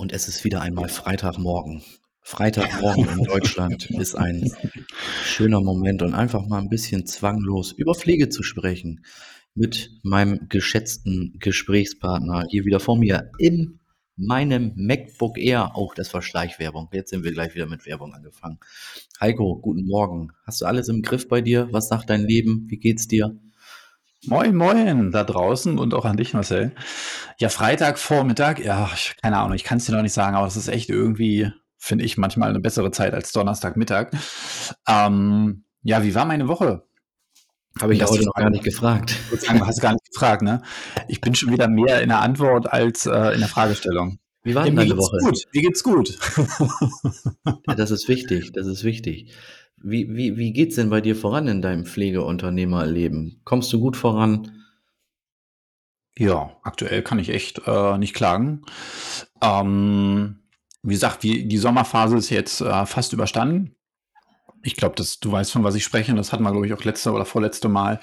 Und es ist wieder einmal Freitagmorgen. Freitagmorgen in Deutschland ist ein schöner Moment und einfach mal ein bisschen zwanglos über Pflege zu sprechen mit meinem geschätzten Gesprächspartner hier wieder vor mir in meinem MacBook Air. Auch das war Schleichwerbung. Jetzt sind wir gleich wieder mit Werbung angefangen. Heiko, guten Morgen. Hast du alles im Griff bei dir? Was sagt dein Leben? Wie geht's dir? Moin, moin, da draußen und auch an dich, Marcel. Ja, Freitagvormittag, ja, ich, keine Ahnung, ich kann es dir noch nicht sagen, aber das ist echt irgendwie, finde ich, manchmal eine bessere Zeit als Donnerstagmittag. Ähm, ja, wie war meine Woche? Habe ich ja heute noch gar nicht gefragt. Sagen, hast du gar nicht gefragt, ne? Ich bin schon wieder mehr in der Antwort als äh, in der Fragestellung. Wie war denn deine Woche? Gut. Wie geht's gut? ja, das ist wichtig, das ist wichtig. Wie, wie, wie geht's denn bei dir voran in deinem Pflegeunternehmerleben? Kommst du gut voran? Ja, aktuell kann ich echt äh, nicht klagen. Ähm, wie gesagt, die, die Sommerphase ist jetzt äh, fast überstanden. Ich glaube, du weißt, von was ich spreche. Das hatten wir, glaube ich, auch letzte oder vorletzte Mal.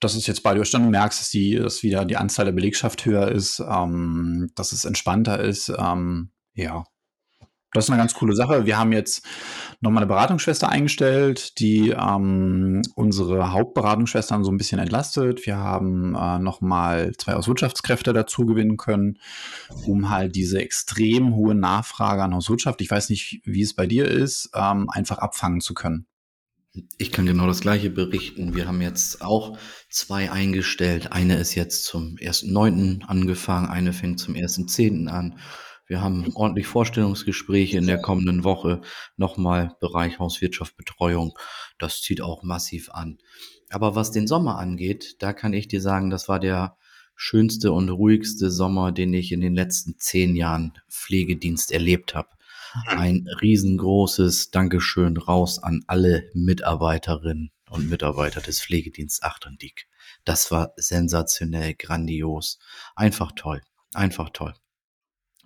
dass es jetzt bei dir überstanden. Du merkst, dass, die, dass wieder die Anzahl der Belegschaft höher ist, ähm, dass es entspannter ist. Ähm, ja, das ist eine ganz coole Sache. Wir haben jetzt nochmal eine Beratungsschwester eingestellt, die ähm, unsere Hauptberatungsschwestern so ein bisschen entlastet. Wir haben äh, nochmal zwei Hauswirtschaftskräfte dazu gewinnen können, um halt diese extrem hohe Nachfrage an Hauswirtschaft, ich weiß nicht, wie es bei dir ist, ähm, einfach abfangen zu können. Ich kann genau das Gleiche berichten. Wir haben jetzt auch zwei eingestellt. Eine ist jetzt zum 1.9. angefangen, eine fängt zum 1.10. an. Wir haben ordentlich Vorstellungsgespräche in der kommenden Woche. Nochmal Bereich Hauswirtschaft, Betreuung. Das zieht auch massiv an. Aber was den Sommer angeht, da kann ich dir sagen, das war der schönste und ruhigste Sommer, den ich in den letzten zehn Jahren Pflegedienst erlebt habe. Ein riesengroßes Dankeschön raus an alle Mitarbeiterinnen und Mitarbeiter des Pflegedienst Achterndiek. Das war sensationell, grandios. Einfach toll. Einfach toll.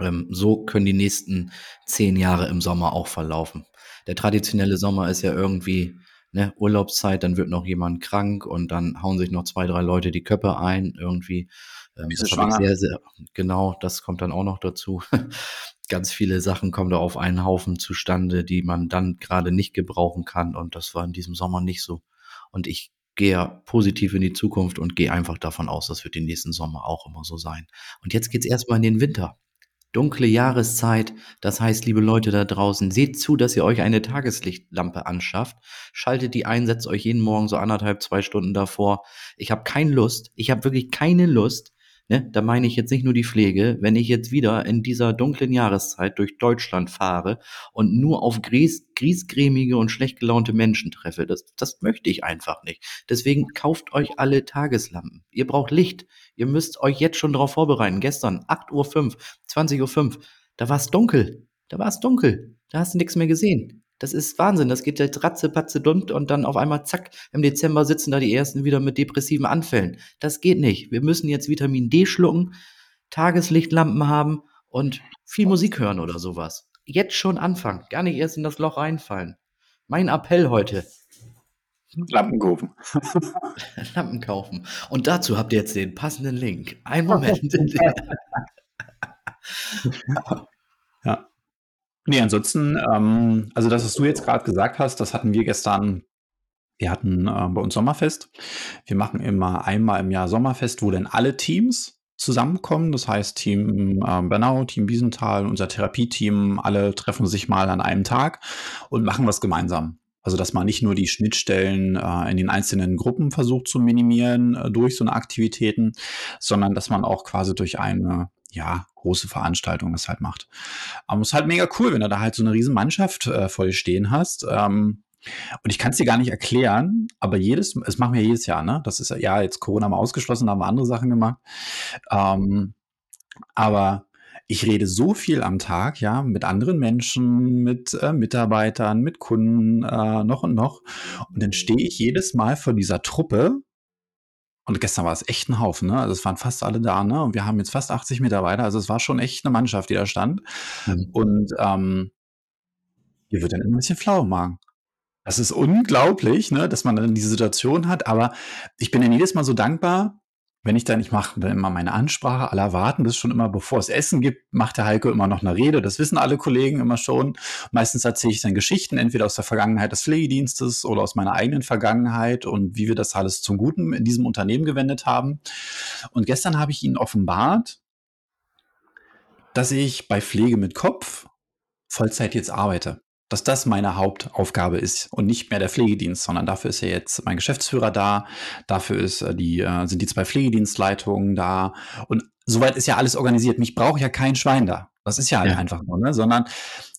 Ähm, so können die nächsten zehn Jahre im Sommer auch verlaufen. Der traditionelle Sommer ist ja irgendwie ne, Urlaubszeit, dann wird noch jemand krank und dann hauen sich noch zwei, drei Leute die Köpfe ein irgendwie. Ähm, das sehr, sehr, genau, das kommt dann auch noch dazu. Ganz viele Sachen kommen da auf einen Haufen zustande, die man dann gerade nicht gebrauchen kann und das war in diesem Sommer nicht so. Und ich gehe positiv in die Zukunft und gehe einfach davon aus, das wird den nächsten Sommer auch immer so sein. Und jetzt geht's erstmal in den Winter dunkle Jahreszeit. Das heißt, liebe Leute da draußen, seht zu, dass ihr euch eine Tageslichtlampe anschafft. Schaltet die ein, setzt euch jeden Morgen so anderthalb, zwei Stunden davor. Ich habe keine Lust, ich habe wirklich keine Lust, Ne, da meine ich jetzt nicht nur die Pflege. Wenn ich jetzt wieder in dieser dunklen Jahreszeit durch Deutschland fahre und nur auf gries, griesgrämige und schlecht gelaunte Menschen treffe, das, das möchte ich einfach nicht. Deswegen kauft euch alle Tageslampen. Ihr braucht Licht. Ihr müsst euch jetzt schon darauf vorbereiten. Gestern 8.05 Uhr, 20.05 Uhr, da war es dunkel. Da war es dunkel. Da hast du nichts mehr gesehen. Das ist Wahnsinn. Das geht jetzt ratze, patze, dunt und dann auf einmal zack, im Dezember sitzen da die ersten wieder mit depressiven Anfällen. Das geht nicht. Wir müssen jetzt Vitamin D schlucken, Tageslichtlampen haben und viel Musik hören oder sowas. Jetzt schon anfangen. Gar nicht erst in das Loch reinfallen. Mein Appell heute. Lampen kaufen. Lampen kaufen. Und dazu habt ihr jetzt den passenden Link. Ein Moment. Nee, ansonsten, ähm, also das, was du jetzt gerade gesagt hast, das hatten wir gestern wir hatten äh, bei uns Sommerfest. Wir machen immer einmal im Jahr Sommerfest, wo dann alle Teams zusammenkommen. Das heißt, Team äh, Bernau, Team Biesenthal, unser Therapieteam, alle treffen sich mal an einem Tag und machen was gemeinsam. Also, dass man nicht nur die Schnittstellen äh, in den einzelnen Gruppen versucht zu minimieren äh, durch so eine Aktivitäten, sondern dass man auch quasi durch eine ja, große Veranstaltung das halt macht. Aber es ist halt mega cool, wenn du da halt so eine riesen Mannschaft äh, voll stehen hast. Ähm, und ich kann es dir gar nicht erklären, aber jedes, das machen wir jedes Jahr, ne? Das ist ja jetzt Corona mal ausgeschlossen, da haben wir andere Sachen gemacht. Ähm, aber ich rede so viel am Tag, ja, mit anderen Menschen, mit äh, Mitarbeitern, mit Kunden, äh, noch und noch. Und dann stehe ich jedes Mal vor dieser Truppe und gestern war es echt ein Haufen, ne? Also es waren fast alle da, ne? Und wir haben jetzt fast 80 Mitarbeiter. Also es war schon echt eine Mannschaft, die da stand. Mhm. Und ähm, hier wird dann ein bisschen flau im Magen. Das ist unglaublich, ne, dass man dann diese Situation hat. Aber ich bin dann jedes Mal so dankbar, wenn ich dann, ich mache dann immer meine Ansprache, alle erwarten das schon immer, bevor es Essen gibt, macht der Heiko immer noch eine Rede. Das wissen alle Kollegen immer schon. Meistens erzähle ich dann Geschichten, entweder aus der Vergangenheit des Pflegedienstes oder aus meiner eigenen Vergangenheit und wie wir das alles zum Guten in diesem Unternehmen gewendet haben. Und gestern habe ich Ihnen offenbart, dass ich bei Pflege mit Kopf Vollzeit jetzt arbeite dass das meine Hauptaufgabe ist und nicht mehr der Pflegedienst, sondern dafür ist ja jetzt mein Geschäftsführer da, dafür ist äh, die, äh, sind die zwei Pflegedienstleitungen da und soweit ist ja alles organisiert. Mich braucht ja kein Schwein da. Das ist ja, halt ja. einfach nur, ne? sondern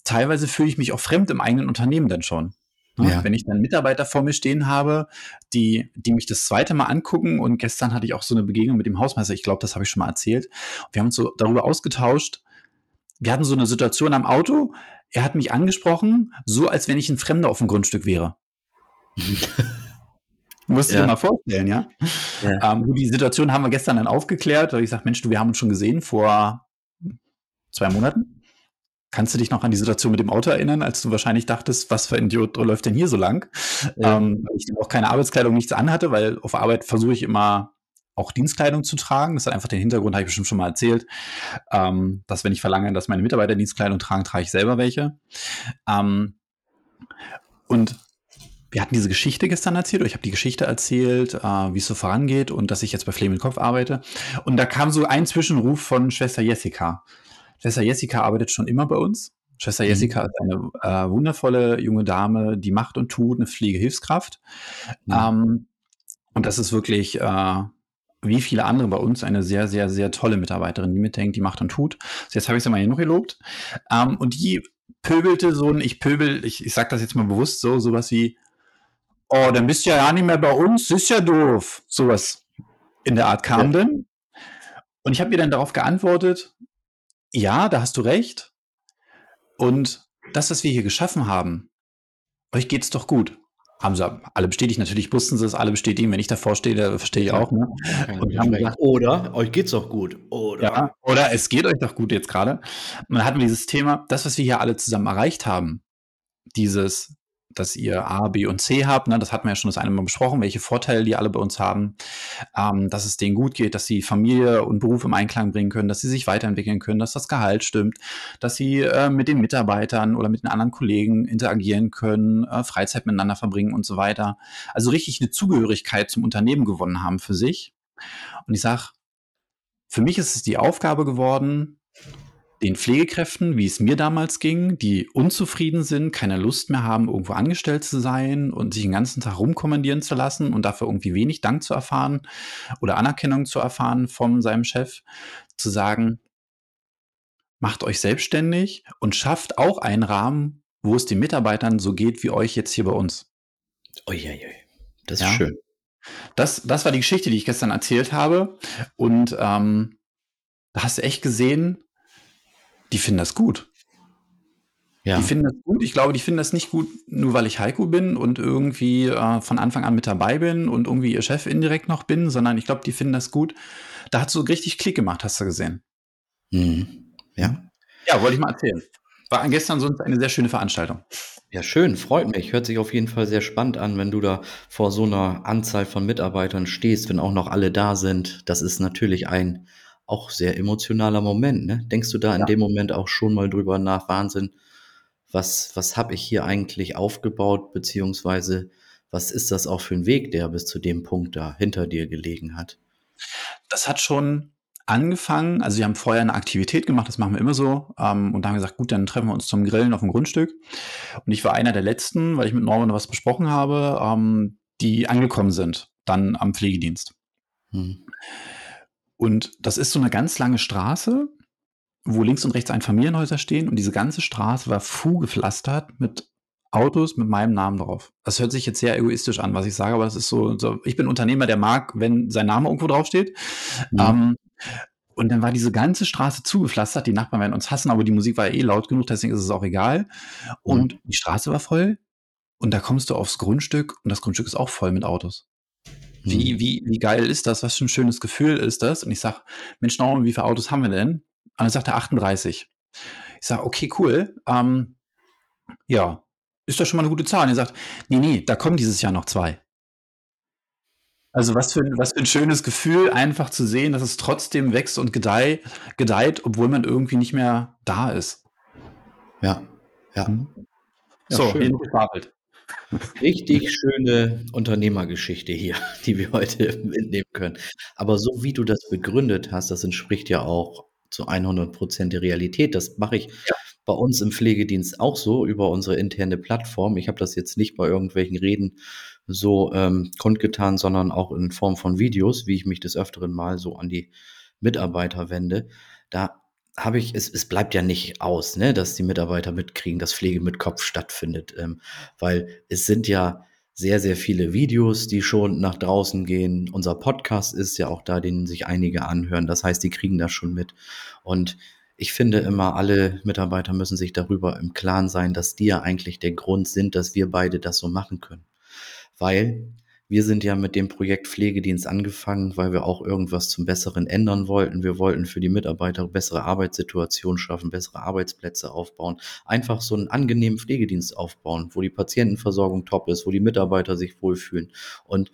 teilweise fühle ich mich auch fremd im eigenen Unternehmen dann schon. Ne? Ja. Wenn ich dann Mitarbeiter vor mir stehen habe, die, die mich das zweite Mal angucken und gestern hatte ich auch so eine Begegnung mit dem Hausmeister, ich glaube, das habe ich schon mal erzählt. Wir haben uns so darüber ausgetauscht. Wir hatten so eine Situation am Auto, er hat mich angesprochen, so als wenn ich ein Fremder auf dem Grundstück wäre. Musst du ja. dir mal vorstellen, ja? ja. Ähm, die Situation haben wir gestern dann aufgeklärt, weil ich sage, Mensch, du, wir haben uns schon gesehen vor zwei Monaten. Kannst du dich noch an die Situation mit dem Auto erinnern, als du wahrscheinlich dachtest, was für ein Idiot läuft denn hier so lang? Ja. Ähm, weil ich auch keine Arbeitskleidung nichts anhatte, weil auf Arbeit versuche ich immer auch Dienstkleidung zu tragen. Das hat einfach den Hintergrund, habe ich bestimmt schon mal erzählt, ähm, dass wenn ich verlange, dass meine Mitarbeiter Dienstkleidung tragen, trage ich selber welche. Ähm, und wir hatten diese Geschichte gestern erzählt, oder ich habe die Geschichte erzählt, äh, wie es so vorangeht und dass ich jetzt bei Flame Kopf arbeite. Und da kam so ein Zwischenruf von Schwester Jessica. Schwester Jessica arbeitet schon immer bei uns. Schwester mhm. Jessica ist eine äh, wundervolle junge Dame, die macht und tut eine Pflegehilfskraft. Mhm. Ähm, und das ist wirklich äh, wie viele andere bei uns eine sehr, sehr, sehr tolle Mitarbeiterin, die mitdenkt, die macht und tut. Also jetzt habe ich sie mal hier noch gelobt. Ähm, und die pöbelte so ein, ich pöbel, ich, ich sage das jetzt mal bewusst so, sowas wie, oh, dann bist du ja gar nicht mehr bei uns, ist ja doof. Sowas in der Art kam ja. denn. Und ich habe ihr dann darauf geantwortet, ja, da hast du recht. Und das, was wir hier geschaffen haben, euch geht's doch gut haben sie alle bestätigt. Natürlich wussten sie es alle bestätigen. Wenn ich davor stehe, verstehe ich auch. Ne? Gesagt, oder euch geht's doch gut. Oder. Ja, oder es geht euch doch gut jetzt gerade. Hatten wir dieses Thema, das, was wir hier alle zusammen erreicht haben, dieses dass ihr A, B und C habt. Ne? Das hatten wir ja schon das eine Mal besprochen, welche Vorteile die alle bei uns haben, ähm, dass es denen gut geht, dass sie Familie und Beruf im Einklang bringen können, dass sie sich weiterentwickeln können, dass das Gehalt stimmt, dass sie äh, mit den Mitarbeitern oder mit den anderen Kollegen interagieren können, äh, Freizeit miteinander verbringen und so weiter. Also richtig eine Zugehörigkeit zum Unternehmen gewonnen haben für sich. Und ich sage, für mich ist es die Aufgabe geworden, den Pflegekräften, wie es mir damals ging, die unzufrieden sind, keine Lust mehr haben, irgendwo angestellt zu sein und sich den ganzen Tag rumkommandieren zu lassen und dafür irgendwie wenig Dank zu erfahren oder Anerkennung zu erfahren von seinem Chef, zu sagen, macht euch selbstständig und schafft auch einen Rahmen, wo es den Mitarbeitern so geht wie euch jetzt hier bei uns. Uiuiui, das ist ja? schön. Das, das war die Geschichte, die ich gestern erzählt habe. Und ähm, da hast du echt gesehen, die finden das gut. Ja. Die finden das gut. Ich glaube, die finden das nicht gut, nur weil ich Heiko bin und irgendwie äh, von Anfang an mit dabei bin und irgendwie ihr Chef indirekt noch bin, sondern ich glaube, die finden das gut. Da hat so richtig Klick gemacht, hast du gesehen. Mhm. Ja. Ja, wollte ich mal erzählen. War gestern sonst eine sehr schöne Veranstaltung. Ja, schön, freut mich. Hört sich auf jeden Fall sehr spannend an, wenn du da vor so einer Anzahl von Mitarbeitern stehst, wenn auch noch alle da sind. Das ist natürlich ein auch sehr emotionaler Moment, ne? Denkst du da in dem Moment auch schon mal drüber nach, Wahnsinn, was, was habe ich hier eigentlich aufgebaut, beziehungsweise was ist das auch für ein Weg, der bis zu dem Punkt da hinter dir gelegen hat? Das hat schon angefangen, also wir haben vorher eine Aktivität gemacht, das machen wir immer so, ähm, und da haben wir gesagt, gut, dann treffen wir uns zum Grillen auf dem Grundstück. Und ich war einer der letzten, weil ich mit Norman was besprochen habe, ähm, die angekommen sind, dann am Pflegedienst. Hm. Und das ist so eine ganz lange Straße, wo links und rechts Einfamilienhäuser stehen und diese ganze Straße war fuhgepflastert mit Autos mit meinem Namen drauf. Das hört sich jetzt sehr egoistisch an, was ich sage, aber das ist so, so ich bin Unternehmer, der mag, wenn sein Name irgendwo draufsteht. Mhm. Ähm, und dann war diese ganze Straße zugepflastert. Die Nachbarn werden uns hassen, aber die Musik war eh laut genug, deswegen ist es auch egal. Und mhm. die Straße war voll. Und da kommst du aufs Grundstück und das Grundstück ist auch voll mit Autos. Wie, mhm. wie, wie geil ist das? Was für ein schönes Gefühl ist das? Und ich sage, Mensch, Norman, wie viele Autos haben wir denn? Und dann sagt er 38. Ich sage, okay, cool. Ähm, ja, ist das schon mal eine gute Zahl? Und er sagt, nee, nee, da kommen dieses Jahr noch zwei. Also, was für was für 'n schönes Gefühl, einfach zu sehen, dass es trotzdem wächst und gedeih gedeiht, obwohl man irgendwie nicht mehr da ist. Ja, ja. Mhm. Ja, So, schön. Richtig schöne Unternehmergeschichte hier, die wir heute mitnehmen können. Aber so wie du das begründet hast, das entspricht ja auch zu 100 % der Realität. Das mache ich Ja. bei uns im Pflegedienst auch so über unsere interne Plattform. Ich habe das jetzt nicht bei irgendwelchen Reden so, ähm, kundgetan, sondern auch in Form von Videos, wie ich mich des Öfteren mal so an die Mitarbeiter wende. Da habe ich es es bleibt ja nicht aus, ne, dass die Mitarbeiter mitkriegen, dass Pflege mit Kopf stattfindet, ähm, weil es sind ja sehr, sehr viele Videos, die schon nach draußen gehen. Unser Podcast ist ja auch da, den sich einige anhören. Das heißt, die kriegen das schon mit. Und ich finde immer, alle Mitarbeiter müssen sich darüber im Klaren sein, dass die ja eigentlich der Grund sind, dass wir beide das so machen können. Weil wir sind ja mit dem Projekt Pflegedienst angefangen, weil wir auch irgendwas zum Besseren ändern wollten. Wir wollten für die Mitarbeiter bessere Arbeitssituationen schaffen, bessere Arbeitsplätze aufbauen, einfach so 'n angenehmen Pflegedienst aufbauen, wo die Patientenversorgung top ist, wo die Mitarbeiter sich wohlfühlen. Und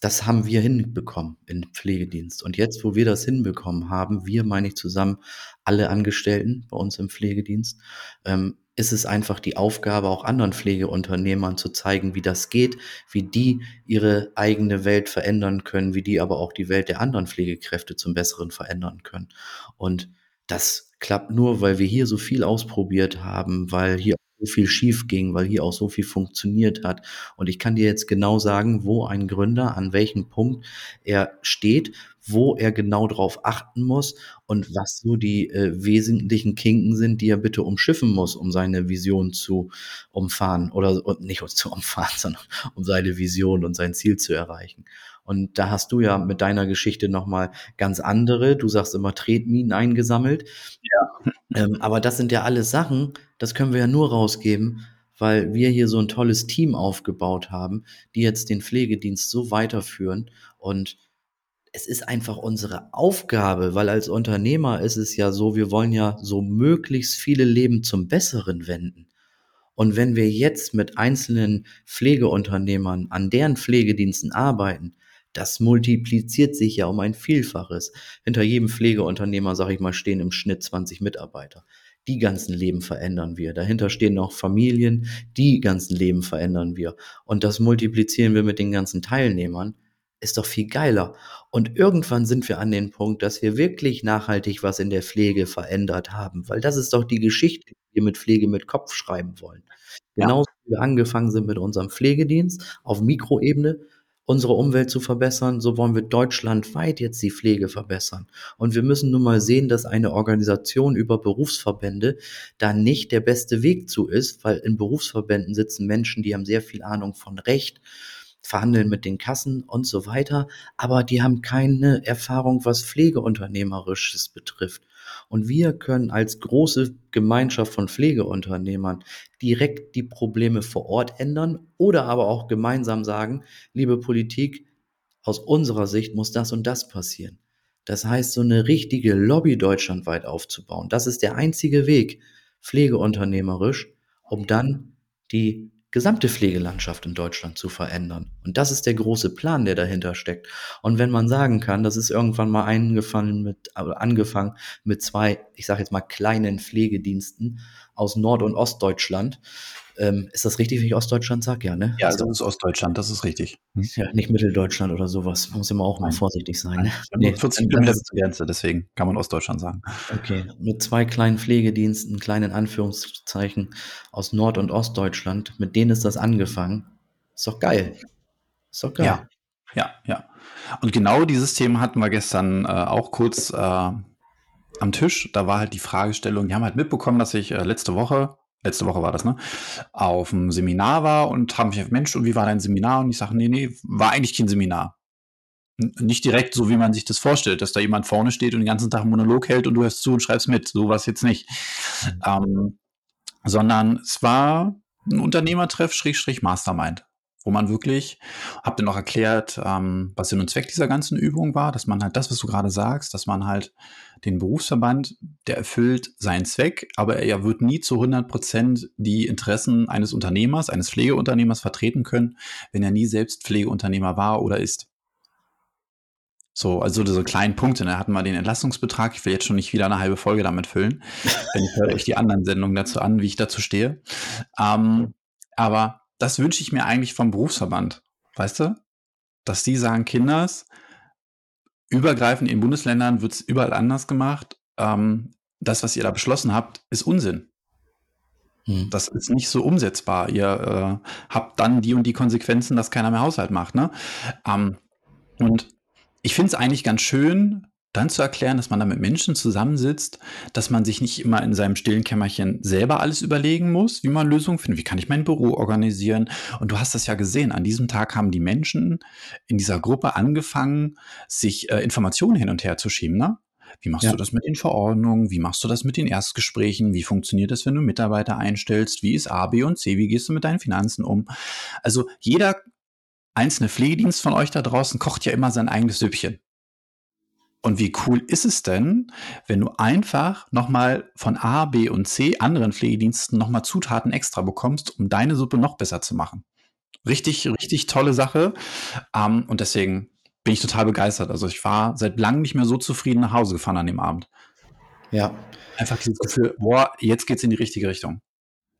das haben wir hinbekommen in Pflegedienst. Und jetzt, wo wir das hinbekommen haben, wir meine ich zusammen, alle Angestellten bei uns im Pflegedienst, ähm, ist es einfach die Aufgabe, auch anderen Pflegeunternehmern zu zeigen, wie das geht, wie die ihre eigene Welt verändern können, wie die aber auch die Welt der anderen Pflegekräfte zum Besseren verändern können. Und das klappt nur, weil wir hier so viel ausprobiert haben, weil hier so viel schiefging, weil hier auch so viel funktioniert hat. Und ich kann dir jetzt genau sagen, wo ein Gründer an welchem Punkt er steht, wo er genau drauf achten muss und was so die, äh, wesentlichen Kinken sind, die er bitte umschiffen muss, um seine Vision zu umfahren oder und nicht zu umfahren, sondern um seine Vision und sein Ziel zu erreichen. Und da hast du ja mit deiner Geschichte noch mal ganz andere du sagst immer Tretminen eingesammelt. Ja. Ähm, aber das sind ja alles Sachen, das können wir ja nur rausgeben, weil wir hier so 'n tolles Team aufgebaut haben, die jetzt den Pflegedienst so weiterführen. Und es ist einfach unsere Aufgabe, weil als Unternehmer ist es ja so, wir wollen ja so möglichst viele Leben zum Besseren wenden. Und wenn wir jetzt mit einzelnen Pflegeunternehmern an deren Pflegediensten arbeiten, das multipliziert sich ja um ein Vielfaches. Hinter jedem Pflegeunternehmer, sage ich mal, stehen im Schnitt 20 Mitarbeiter. Die ganzen Leben verändern wir. Dahinter stehen noch Familien, die ganzen Leben verändern wir. Und das multiplizieren wir mit den ganzen Teilnehmern. Ist doch viel geiler. Und irgendwann sind wir an den Punkt, dass wir wirklich nachhaltig was in der Pflege verändert haben, weil das ist doch die Geschichte, die wir mit Pflege mit Kopf schreiben wollen. Ja. Genauso wie wir angefangen sind mit unserem Pflegedienst auf Mikroebene, unsere Umwelt zu verbessern, so wollen wir deutschlandweit jetzt die Pflege verbessern. Und wir müssen nun mal sehen, dass eine Organisation über Berufsverbände da nicht der beste Weg zu ist, weil in Berufsverbänden sitzen Menschen, die haben sehr viel Ahnung von Recht, verhandeln mit den Kassen und so weiter, aber die haben keine Erfahrung, was Pflegeunternehmerisches betrifft. Und wir können als große Gemeinschaft von Pflegeunternehmern direkt die Probleme vor Ort ändern oder aber auch gemeinsam sagen: „Liebe Politik, aus unserer Sicht muss das und das passieren.“ Das heißt, so 'ne richtige Lobby deutschlandweit aufzubauen, das ist der einzige Weg, pflegeunternehmerisch, um dann die gesamte Pflegelandschaft in Deutschland zu verändern. Und das ist der große Plan, der dahinter steckt. Und wenn man sagen kann, das ist irgendwann mal eingefallen mit angefangen mit 2, ich sage jetzt mal, kleinen Pflegediensten aus Nord und Ostdeutschland. Ähm, ist das richtig, wenn ich Ostdeutschland sage? Ja, ne? Ja, Ist das ist Ostdeutschland, das ist richtig. Mhm. Ja, nicht Mitteldeutschland oder so was. Man muss immer auch mal vorsichtig sein, ne? wir haben nur Ne, 40 dann dann Kilometer ist bis zur Grenze, deswegen kann man Ostdeutschland sagen. Okay, mit 2 kleinen Pflegediensten, klein in Anführungszeichen, aus Nord und Ostdeutschland, mit denen ist das angefangen. Ist doch geil. Ist doch geil. Ja, ja, ja. Und genau dieses Thema hatten wir gestern, äh, auch kurz, äh, am Tisch. Da war halt die Fragestellung die haben halt mitbekommen, dass ich, äh, letzte Woche letzte Woche war das, ne, auf'm Seminar war und haben mich „Mensch, und wie war dein Seminar?“ Und ich sage: „Ne, ne, war eigentlich kein Seminar.“ N nicht direkt so, wie man sich das vorstellt, dass da jemand vorne steht und den ganzen Tag 'n Monolog hält und du hörst zu und schreibst mit. So war's jetzt nicht. Mhm. Ähm, sondern es war 'n Unternehmertreff Schrägstrich Mastermind, wo man wirklich habe dann auch erklärt, ähm, was Sinn und Zweck dieser ganzen Übung war, dass man halt das, was du grade sagst, dass man halt den Berufsverband, der erfüllt seinen Zweck, aber er wird nie zu 100 % die Interessen eines Unternehmers, eines Pflegeunternehmers vertreten können, wenn er nie selbst Pflegeunternehmer war oder ist. So, also diese kleinen Punkte. Da ne? hatten wir den Entlastungsbetrag. Ich will jetzt schon nicht wieder eine halbe Folge damit füllen. Wenn ich höre euch die anderen Sendungen dazu an, wie ich dazu stehe. Ähm, aber das wünsche ich mir eigentlich vom Berufsverband. Weißt du? Dass die sagen, Kinders, übergreifend in Bundesländern wird es überall anders gemacht. Ähm, das, was ihr da beschlossen habt, ist Unsinn. Hm. Das ist nicht so umsetzbar. Ihr äh, habt dann die und die Konsequenzen, dass keiner mehr Haushalt macht. Ne? Ähm, und ich finde es eigentlich ganz schön, dann zu erklären, dass man da mit Menschen zusammensitzt, dass man sich nicht immer in seinem stillen Kämmerchen selber alles überlegen muss, wie man Lösungen findet. Wie kann ich mein Büro organisieren? Und du hast das ja gesehen. An diesem Tag haben die Menschen in dieser Gruppe angefangen, sich äh, Informationen hin und her zu schieben. Ne? Wie machst ja. du das mit den Verordnungen? Wie machst du das mit den Erstgesprächen? Wie funktioniert das, wenn du Mitarbeiter einstellst? Wie ist A, B und C? Wie gehst du mit deinen Finanzen um? Also jeder einzelne Pflegedienst von euch da draußen kocht ja immer sein eigenes Süppchen. Und wie cool ist es denn, wenn du einfach nochmal von A, B und C anderen Pflegediensten nochmal Zutaten extra bekommst, um deine Suppe noch besser zu machen? Richtig, richtig tolle Sache. Um, ähm, und deswegen bin ich total begeistert. Also ich war seit langem nicht mehr so zufrieden nach Hause gefahren an dem Abend. Ja. Einfach dieses Gefühl, boah, jetzt geht's in die richtige Richtung.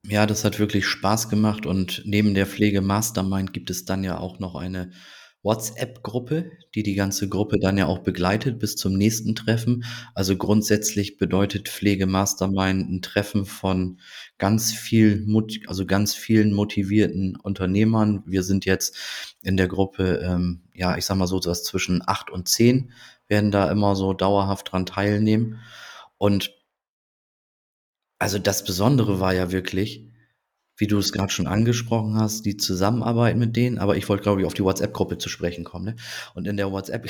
Ja, das hat wirklich Spaß gemacht und neben der Pflege Mastermind gibt es dann ja auch noch eine WhatsApp-Gruppe, die die ganze Gruppe dann ja auch begleitet bis zum nächsten Treffen. Also grundsätzlich bedeutet Pflege Mastermind ein Treffen von ganz viel, also ganz vielen motivierten Unternehmern. Wir sind jetzt in der Gruppe, ähm, ja, ich sag mal so, was zwischen acht und zehn werden da immer so dauerhaft dran teilnehmen. Und also das Besondere war ja wirklich, wie du es gerade schon angesprochen hast, die Zusammenarbeit mit denen, aber ich wollte, glaube ich, auf die WhatsApp-Gruppe zu sprechen kommen. Ne? Und in der WhatsApp,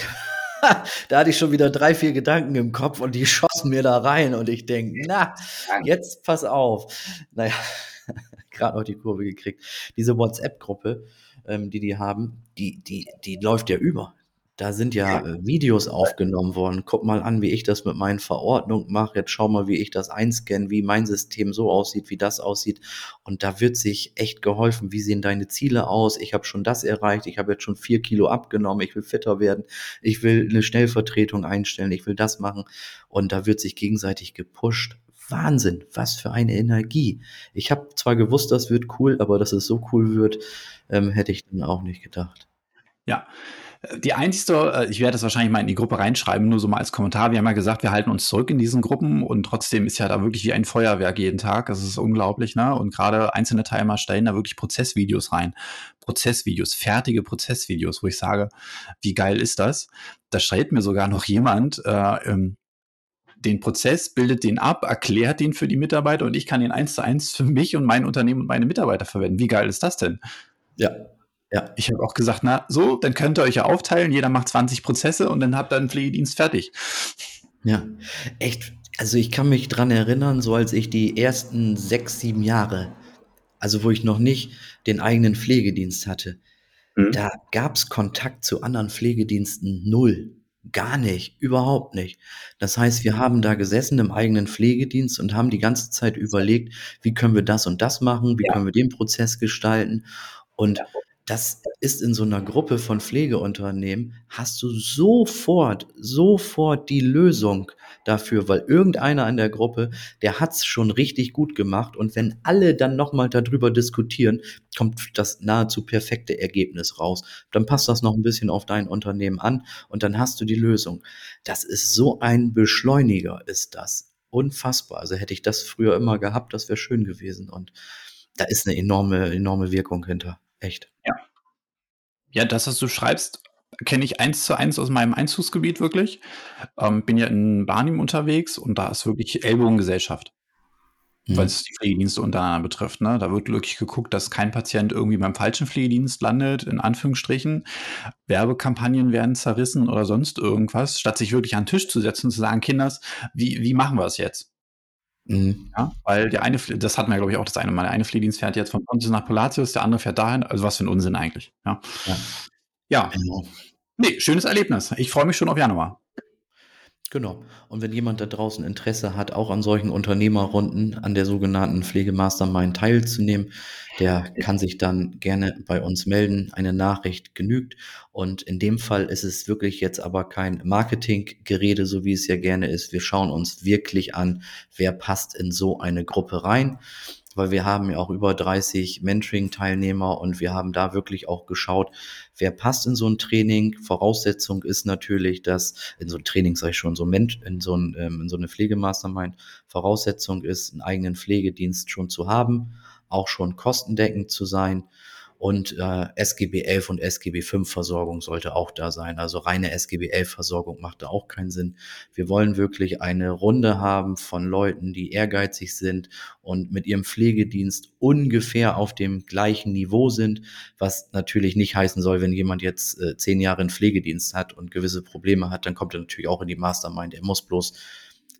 da hatte ich schon wieder drei, vier Gedanken im Kopf und die schossen mir da rein und ich denke, na, jetzt pass auf. Naja, gerade noch die Kurve gekriegt. Diese WhatsApp-Gruppe, ähm, die die haben, die, die, die läuft ja über. Da sind ja äh, Videos aufgenommen worden. Guck mal an, wie ich das mit meinen Verordnungen mache. Jetzt schau mal, wie ich das einscanne, wie mein System so aussieht, wie das aussieht. Und da wird sich echt geholfen. Wie sehen deine Ziele aus? Ich habe schon das erreicht. Ich habe jetzt schon vier Kilo abgenommen. Ich will fitter werden. Ich will eine Schnellvertretung einstellen. Ich will das machen. Und da wird sich gegenseitig gepusht. Wahnsinn, was für eine Energie. Ich habe zwar gewusst, das wird cool, aber dass es so cool wird, ähm, hätte ich dann auch nicht gedacht. Ja, die einzige, äh, ich werde das wahrscheinlich mal in die Gruppe reinschreiben, nur so mal als Kommentar. Wir haben ja gesagt, wir halten uns zurück in diesen Gruppen und trotzdem ist ja da wirklich wie ein Feuerwerk jeden Tag. Das ist unglaublich, ne? Und gerade einzelne Teilnehmer stellen da wirklich Prozessvideos rein. Prozessvideos, fertige Prozessvideos, wo ich sage, wie geil ist das? Da stellt mir sogar noch jemand, äh, ähm, den Prozess, bildet den ab, erklärt den für die Mitarbeiter und ich kann den eins zu eins für mich und mein Unternehmen und meine Mitarbeiter verwenden. Wie geil ist das denn? Ja, ja, ich habe auch gesagt, na so, dann könnt ihr euch ja aufteilen, jeder macht 20 Prozesse und dann habt ihr einen Pflegedienst fertig. Ja, echt. Also ich kann mich dran erinnern, so als ich die ersten sechs, sieben Jahre, also wo ich noch nicht den eigenen Pflegedienst hatte, mhm. da gab's Kontakt zu anderen Pflegediensten null. Gar nicht, überhaupt nicht. Das heißt, wir haben da gesessen im eigenen Pflegedienst und haben die ganze Zeit überlegt, wie können wir das und das machen, wie ja. können wir den Prozess gestalten. Und ja das ist in so einer Gruppe von Pflegeunternehmen, hast du sofort, sofort die Lösung dafür, weil irgendeiner in der Gruppe, der hat's schon richtig gut gemacht und wenn alle dann nochmal darüber diskutieren, kommt das nahezu perfekte Ergebnis raus. Dann passt das noch ein bisschen auf dein Unternehmen an und dann hast du die Lösung. Das ist so ein Beschleuniger, ist das. Unfassbar. Also hätte ich das früher immer gehabt, das wäre schön gewesen und da ist eine enorme, enorme Wirkung hinter. Echt. Ja. Ja, das, was du schreibst, kenne ich eins zu eins aus meinem Einzugsgebiet wirklich. Ähm, bin ja in Barnim unterwegs und da ist wirklich Ellbogengesellschaft. Mhm. Weil es die Pflegedienste untereinander betrifft. Ne? Da wird wirklich geguckt, dass kein Patient irgendwie beim falschen Pflegedienst landet, in Anführungsstrichen. Werbekampagnen werden zerrissen oder sonst irgendwas, statt sich wirklich an den Tisch zu setzen und zu sagen, Kinders, wie, wie machen wir es jetzt? Mhm. Ja, weil der eine, das hatten wir, glaube ich, auch das eine Mal. Der eine Fliehdienst fährt jetzt von Pontius nach Polatius, der andere fährt dahin. Also was für ein Unsinn eigentlich. Ja. Ja. ja. Genau. Nee, schönes Erlebnis. Ich freue mich schon auf Januar. Genau. Und wenn jemand da draußen Interesse hat, auch an solchen Unternehmerrunden, an der sogenannten Pflegemastermind teilzunehmen, der kann sich dann gerne bei uns melden. Eine Nachricht genügt. Und in dem Fall ist es wirklich jetzt aber kein Marketinggerede, so wie es ja gerne ist. Wir schauen uns wirklich an, wer passt in so eine Gruppe rein weil wir haben ja auch über 30 Mentoring-Teilnehmer und wir haben da wirklich auch geschaut, wer passt in so ein Training. Voraussetzung ist natürlich, dass in so ein Training, sage ich schon, so ein, in, so ein, ähm, in so eine Pflegemastermind, Voraussetzung ist, einen eigenen Pflegedienst schon zu haben, auch schon kostendeckend zu sein und äh, SGB 11 und SGB 5 Versorgung sollte auch da sein. Also reine SGB 11 Versorgung macht da auch keinen Sinn. Wir wollen wirklich eine Runde haben von Leuten, die ehrgeizig sind und mit ihrem Pflegedienst ungefähr auf dem gleichen Niveau sind, was natürlich nicht heißen soll, wenn jemand jetzt äh, zehn Jahre einen Pflegedienst hat und gewisse Probleme hat, dann kommt er natürlich auch in die Mastermind. Er muss bloß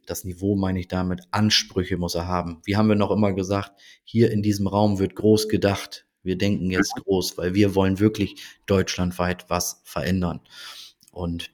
das Niveau meine ich damit, Ansprüche muss er haben. Wie haben wir noch immer gesagt, hier in diesem Raum wird groß gedacht. Wir denken jetzt groß, weil wir wollen wirklich deutschlandweit was verändern. Und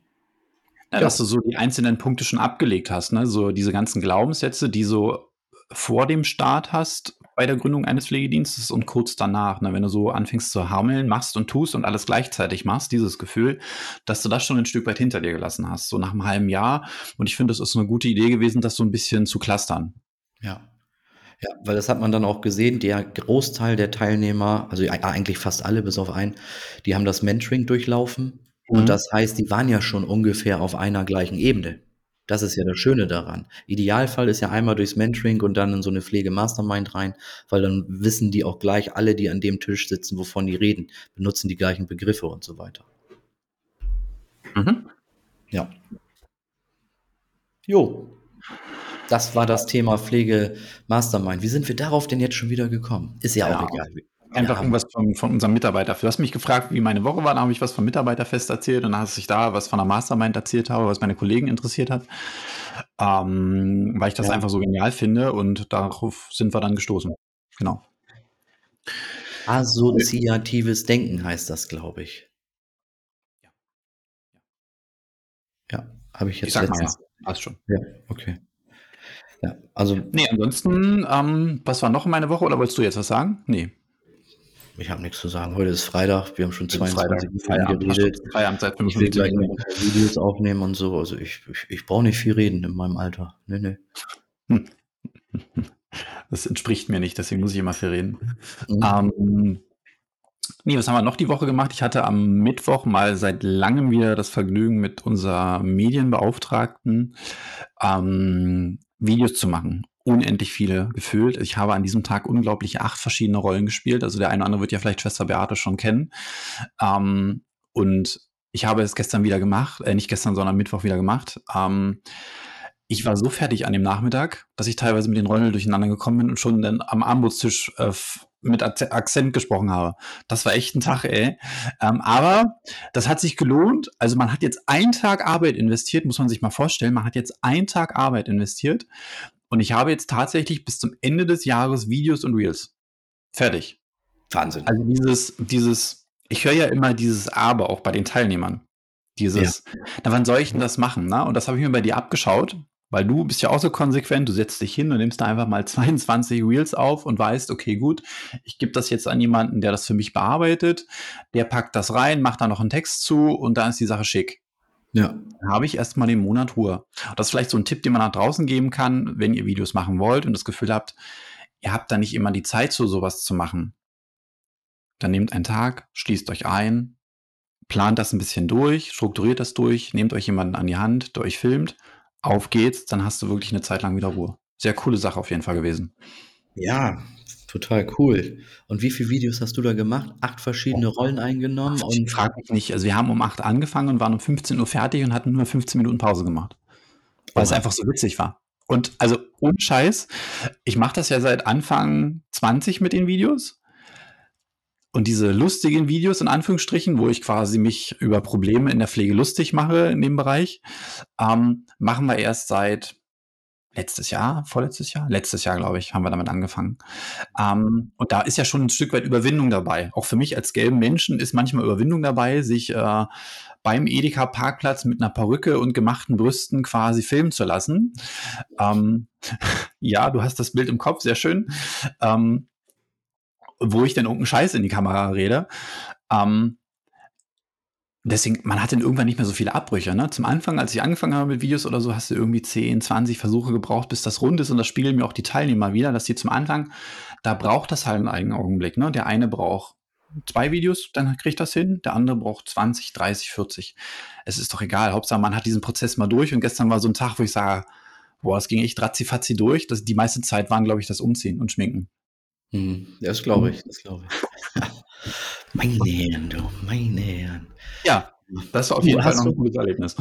ja, dass du so die einzelnen Punkte schon abgelegt hast, ne? So diese ganzen Glaubenssätze, die so vor dem Start hast bei der Gründung eines Pflegedienstes und kurz danach, ne? wenn du so anfängst zu hammeln, machst und tust und alles gleichzeitig machst, dieses Gefühl, dass du das schon ein Stück weit hinter dir gelassen hast, so nach einem halben Jahr. Und ich finde, das ist eine gute Idee gewesen, das so ein bisschen zu clustern. Ja, ja, weil das hat man dann auch gesehen, der Großteil der Teilnehmer, also eigentlich fast alle bis auf einen, die haben das Mentoring durchlaufen. Mhm. Und das heißt, die waren ja schon ungefähr auf einer gleichen Ebene. Das ist ja das Schöne daran. Idealfall ist ja einmal durchs Mentoring und dann in so eine Pflege-Mastermind rein, weil dann wissen die auch gleich alle, die an dem Tisch sitzen, wovon die reden, benutzen die gleichen Begriffe und so weiter. Mhm. Ja. Jo, das war das Thema Pflege Mastermind. Wie sind wir darauf denn jetzt schon wieder gekommen? Ist ja, ja auch egal. Einfach irgendwas von, von unserem Mitarbeiter. Du hast mich gefragt, wie meine Woche war, da habe ich was vom Mitarbeiterfest erzählt und dann hast du da was von der Mastermind erzählt habe, was meine Kollegen interessiert hat. Ähm, weil ich das ja. einfach so genial finde und darauf sind wir dann gestoßen. Genau. Assoziatives Denken heißt das, glaube ich. Ja. Ja, habe ich jetzt. Ich sag mal, ja. Passt schon. Ja, okay. Ja, also. Nee, ansonsten, ähm, was war noch in meiner Woche oder wolltest du jetzt was sagen? Nee. Ich habe nichts zu sagen. Heute ist Freitag, wir haben schon 22 Minuten geredet. Feierabend seit ich will gleich noch Videos aufnehmen und so. Also ich, ich, ich brauche nicht viel reden in meinem Alter. Nee, nee. Hm. Das entspricht mir nicht, deswegen muss ich immer viel reden. Mhm. Ähm, nee, was haben wir noch die Woche gemacht? Ich hatte am Mittwoch mal seit langem wieder das Vergnügen mit unserer Medienbeauftragten ähm, Videos zu machen. Unendlich viele gefühlt. Ich habe an diesem Tag unglaubliche acht verschiedene Rollen gespielt. Also der eine oder andere wird ja vielleicht Schwester Beate schon kennen. Ähm, und ich habe es gestern wieder gemacht, äh, nicht gestern, sondern Mittwoch wieder gemacht. Ähm, ich war so fertig an dem Nachmittag, dass ich teilweise mit den Rollen durcheinander gekommen bin und schon dann am Armutstisch äh, mit Akzent gesprochen habe. Das war echt ein Tag, ey. Ähm, aber das hat sich gelohnt. Also man hat jetzt einen Tag Arbeit investiert, muss man sich mal vorstellen. Man hat jetzt einen Tag Arbeit investiert. Und ich habe jetzt tatsächlich bis zum Ende des Jahres Videos und Reels. Fertig. Wahnsinn. Also dieses, dieses, ich höre ja immer dieses Aber auch bei den Teilnehmern. Dieses, ja. na, wann soll ich denn das machen? Na? Und das habe ich mir bei dir abgeschaut. Weil du bist ja auch so konsequent, du setzt dich hin und nimmst da einfach mal 22 Reels auf und weißt, okay, gut, ich gebe das jetzt an jemanden, der das für mich bearbeitet, der packt das rein, macht da noch einen Text zu und dann ist die Sache schick. Ja. Dann habe ich erstmal den Monat Ruhe. Das ist vielleicht so ein Tipp, den man nach draußen geben kann, wenn ihr Videos machen wollt und das Gefühl habt, ihr habt da nicht immer die Zeit, so sowas zu machen. Dann nehmt einen Tag, schließt euch ein, plant das ein bisschen durch, strukturiert das durch, nehmt euch jemanden an die Hand, der euch filmt auf geht's, dann hast du wirklich eine Zeit lang wieder Ruhe. Sehr coole Sache auf jeden Fall gewesen. Ja, total cool. Und wie viele Videos hast du da gemacht? Acht verschiedene Rollen eingenommen? Ach, und frag mich nicht. Also wir haben um acht angefangen und waren um 15 Uhr fertig und hatten nur 15 Minuten Pause gemacht. Weil oh. es einfach so witzig war. Und also ohne Scheiß, ich mache das ja seit Anfang 20 mit den Videos und diese lustigen Videos in Anführungsstrichen, wo ich quasi mich über Probleme in der Pflege lustig mache in dem Bereich, ähm, machen wir erst seit letztes Jahr, vorletztes Jahr, letztes Jahr, glaube ich, haben wir damit angefangen. Ähm, und da ist ja schon ein Stück weit Überwindung dabei. Auch für mich als gelben Menschen ist manchmal Überwindung dabei, sich äh, beim Edeka-Parkplatz mit einer Perücke und gemachten Brüsten quasi filmen zu lassen. Ähm, ja, du hast das Bild im Kopf, sehr schön. Ähm, wo ich denn irgendeinen Scheiß in die Kamera rede. Ähm, deswegen, man hat dann irgendwann nicht mehr so viele Abbrüche. Ne? Zum Anfang, als ich angefangen habe mit Videos oder so, hast du irgendwie 10, 20 Versuche gebraucht, bis das rund ist. Und das spiegeln mir auch die Teilnehmer wieder, dass die zum Anfang, da braucht das halt einen eigenen Augenblick. Ne? Der eine braucht zwei Videos, dann kriegt das hin. Der andere braucht 20, 30, 40. Es ist doch egal. Hauptsache, man hat diesen Prozess mal durch. Und gestern war so ein Tag, wo ich sage, boah, es ging echt ratzifatzi durch. Das, die meiste Zeit waren, glaube ich, das Umziehen und Schminken. Hm, das glaube ich, das glaube ich. Meine Herren, du, meine Herren. Ja, das war auf jeden Fall noch ein gutes Erlebnis.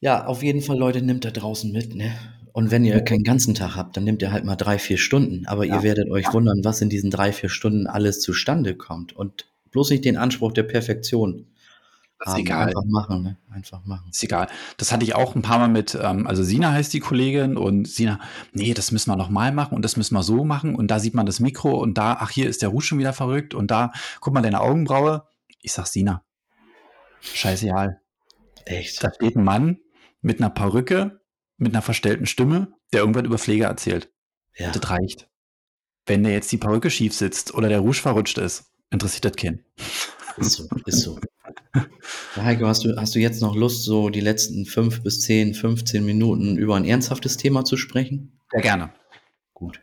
Ja, auf jeden Fall, Leute, nimmt da draußen mit, ne? Und wenn ihr keinen ganzen Tag habt, dann nehmt ihr halt mal drei, vier Stunden. Aber ja. ihr werdet euch wundern, was in diesen drei, vier Stunden alles zustande kommt. Und bloß nicht den Anspruch der Perfektion das ist egal. Einfach machen, ne? Einfach machen. Ist egal. Das hatte ich auch ein paar Mal mit, ähm, also Sina heißt die Kollegin und Sina, nee, das müssen wir nochmal machen und das müssen wir so machen und da sieht man das Mikro und da, ach, hier ist der Rouge schon wieder verrückt und da, guck mal deine Augenbraue. Ich sag Sina, scheißegal. Echt? Da steht ein Mann mit einer Perücke, mit einer verstellten Stimme, der irgendwann über Pflege erzählt. Ja. Das reicht. Wenn der jetzt die Perücke schief sitzt oder der Rouge verrutscht ist, interessiert das keinen. Ist so, ist so. Heiko, hast du, hast du jetzt noch Lust, so die letzten fünf bis zehn, 15 Minuten über ein ernsthaftes Thema zu sprechen? Sehr gerne. Gut.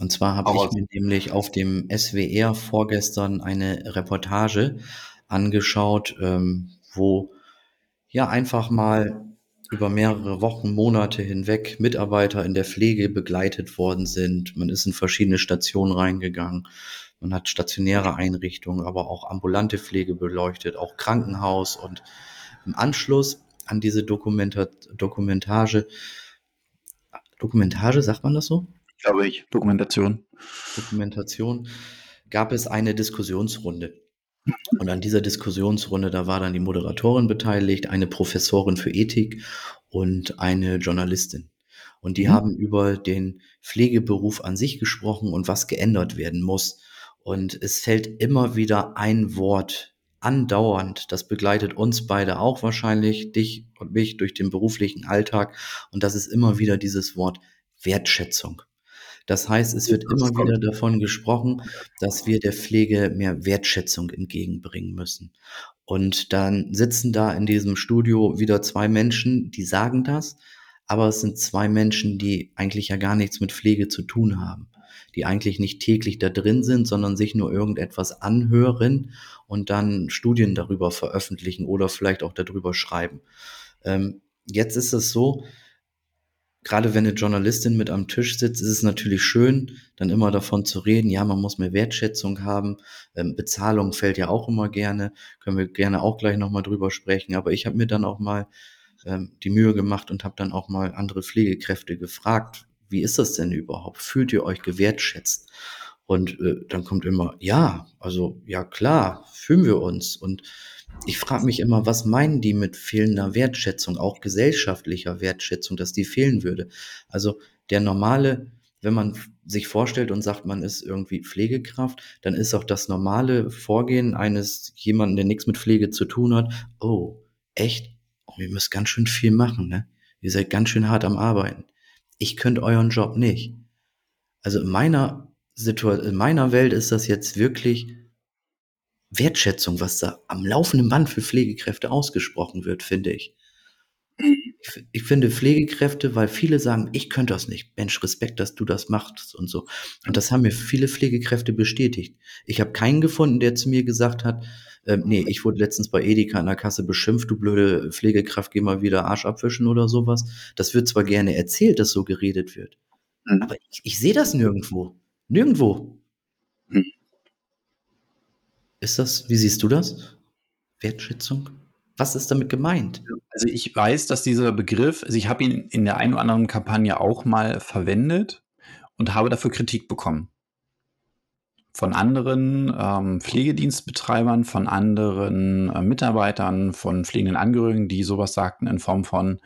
Und zwar habe ich mir nämlich auf dem SWR vorgestern eine Reportage angeschaut, ähm, wo ja einfach mal über mehrere Wochen, Monate hinweg Mitarbeiter in der Pflege begleitet worden sind. Man ist in verschiedene Stationen reingegangen. Man hat stationäre Einrichtungen, aber auch ambulante Pflege beleuchtet, auch Krankenhaus und im Anschluss an diese Dokumenta Dokumentage, Dokumentage, sagt man das so? Glaube ich, Dokumentation. Dokumentation, gab es eine Diskussionsrunde. Und an dieser Diskussionsrunde, da war dann die Moderatorin beteiligt, eine Professorin für Ethik und eine Journalistin. Und die mhm. haben über den Pflegeberuf an sich gesprochen und was geändert werden muss. Und es fällt immer wieder ein Wort andauernd. Das begleitet uns beide auch wahrscheinlich, dich und mich durch den beruflichen Alltag. Und das ist immer wieder dieses Wort Wertschätzung. Das heißt, es wird immer wieder davon gesprochen, dass wir der Pflege mehr Wertschätzung entgegenbringen müssen. Und dann sitzen da in diesem Studio wieder zwei Menschen, die sagen das, aber es sind zwei Menschen, die eigentlich ja gar nichts mit Pflege zu tun haben die eigentlich nicht täglich da drin sind, sondern sich nur irgendetwas anhören und dann Studien darüber veröffentlichen oder vielleicht auch darüber schreiben. Ähm, jetzt ist es so, gerade wenn eine Journalistin mit am Tisch sitzt, ist es natürlich schön, dann immer davon zu reden, ja, man muss mehr Wertschätzung haben. Ähm, Bezahlung fällt ja auch immer gerne, können wir gerne auch gleich nochmal drüber sprechen. Aber ich habe mir dann auch mal ähm, die Mühe gemacht und habe dann auch mal andere Pflegekräfte gefragt, wie ist das denn überhaupt? Fühlt ihr euch gewertschätzt? Und äh, dann kommt immer, ja, also ja klar, fühlen wir uns. Und ich frage mich immer, was meinen die mit fehlender Wertschätzung, auch gesellschaftlicher Wertschätzung, dass die fehlen würde? Also der normale, wenn man sich vorstellt und sagt, man ist irgendwie Pflegekraft, dann ist auch das normale Vorgehen eines jemanden, der nichts mit Pflege zu tun hat, oh, echt? Oh, ihr müsst ganz schön viel machen, ne? Ihr seid ganz schön hart am Arbeiten ich könnte euren Job nicht. Also in meiner Situation, in meiner Welt ist das jetzt wirklich Wertschätzung, was da am laufenden Band für Pflegekräfte ausgesprochen wird, finde ich. Ich, ich finde Pflegekräfte, weil viele sagen, ich könnte das nicht. Mensch, Respekt, dass du das machst und so. Und das haben mir viele Pflegekräfte bestätigt. Ich habe keinen gefunden, der zu mir gesagt hat, ähm, nee, ich wurde letztens bei Edeka in der Kasse beschimpft, du blöde Pflegekraft, geh mal wieder Arsch abwischen oder sowas. Das wird zwar gerne erzählt, dass so geredet wird, mhm. aber ich, ich sehe das nirgendwo. Nirgendwo. Mhm. Ist das, wie siehst du das? Wertschätzung? Was ist damit gemeint? Also ich weiß, dass dieser Begriff, also ich habe ihn in der einen oder anderen Kampagne auch mal verwendet und habe dafür Kritik bekommen von anderen ähm, Pflegedienstbetreibern, von anderen äh, Mitarbeitern, von pflegenden Angehörigen, die sowas sagten in Form von,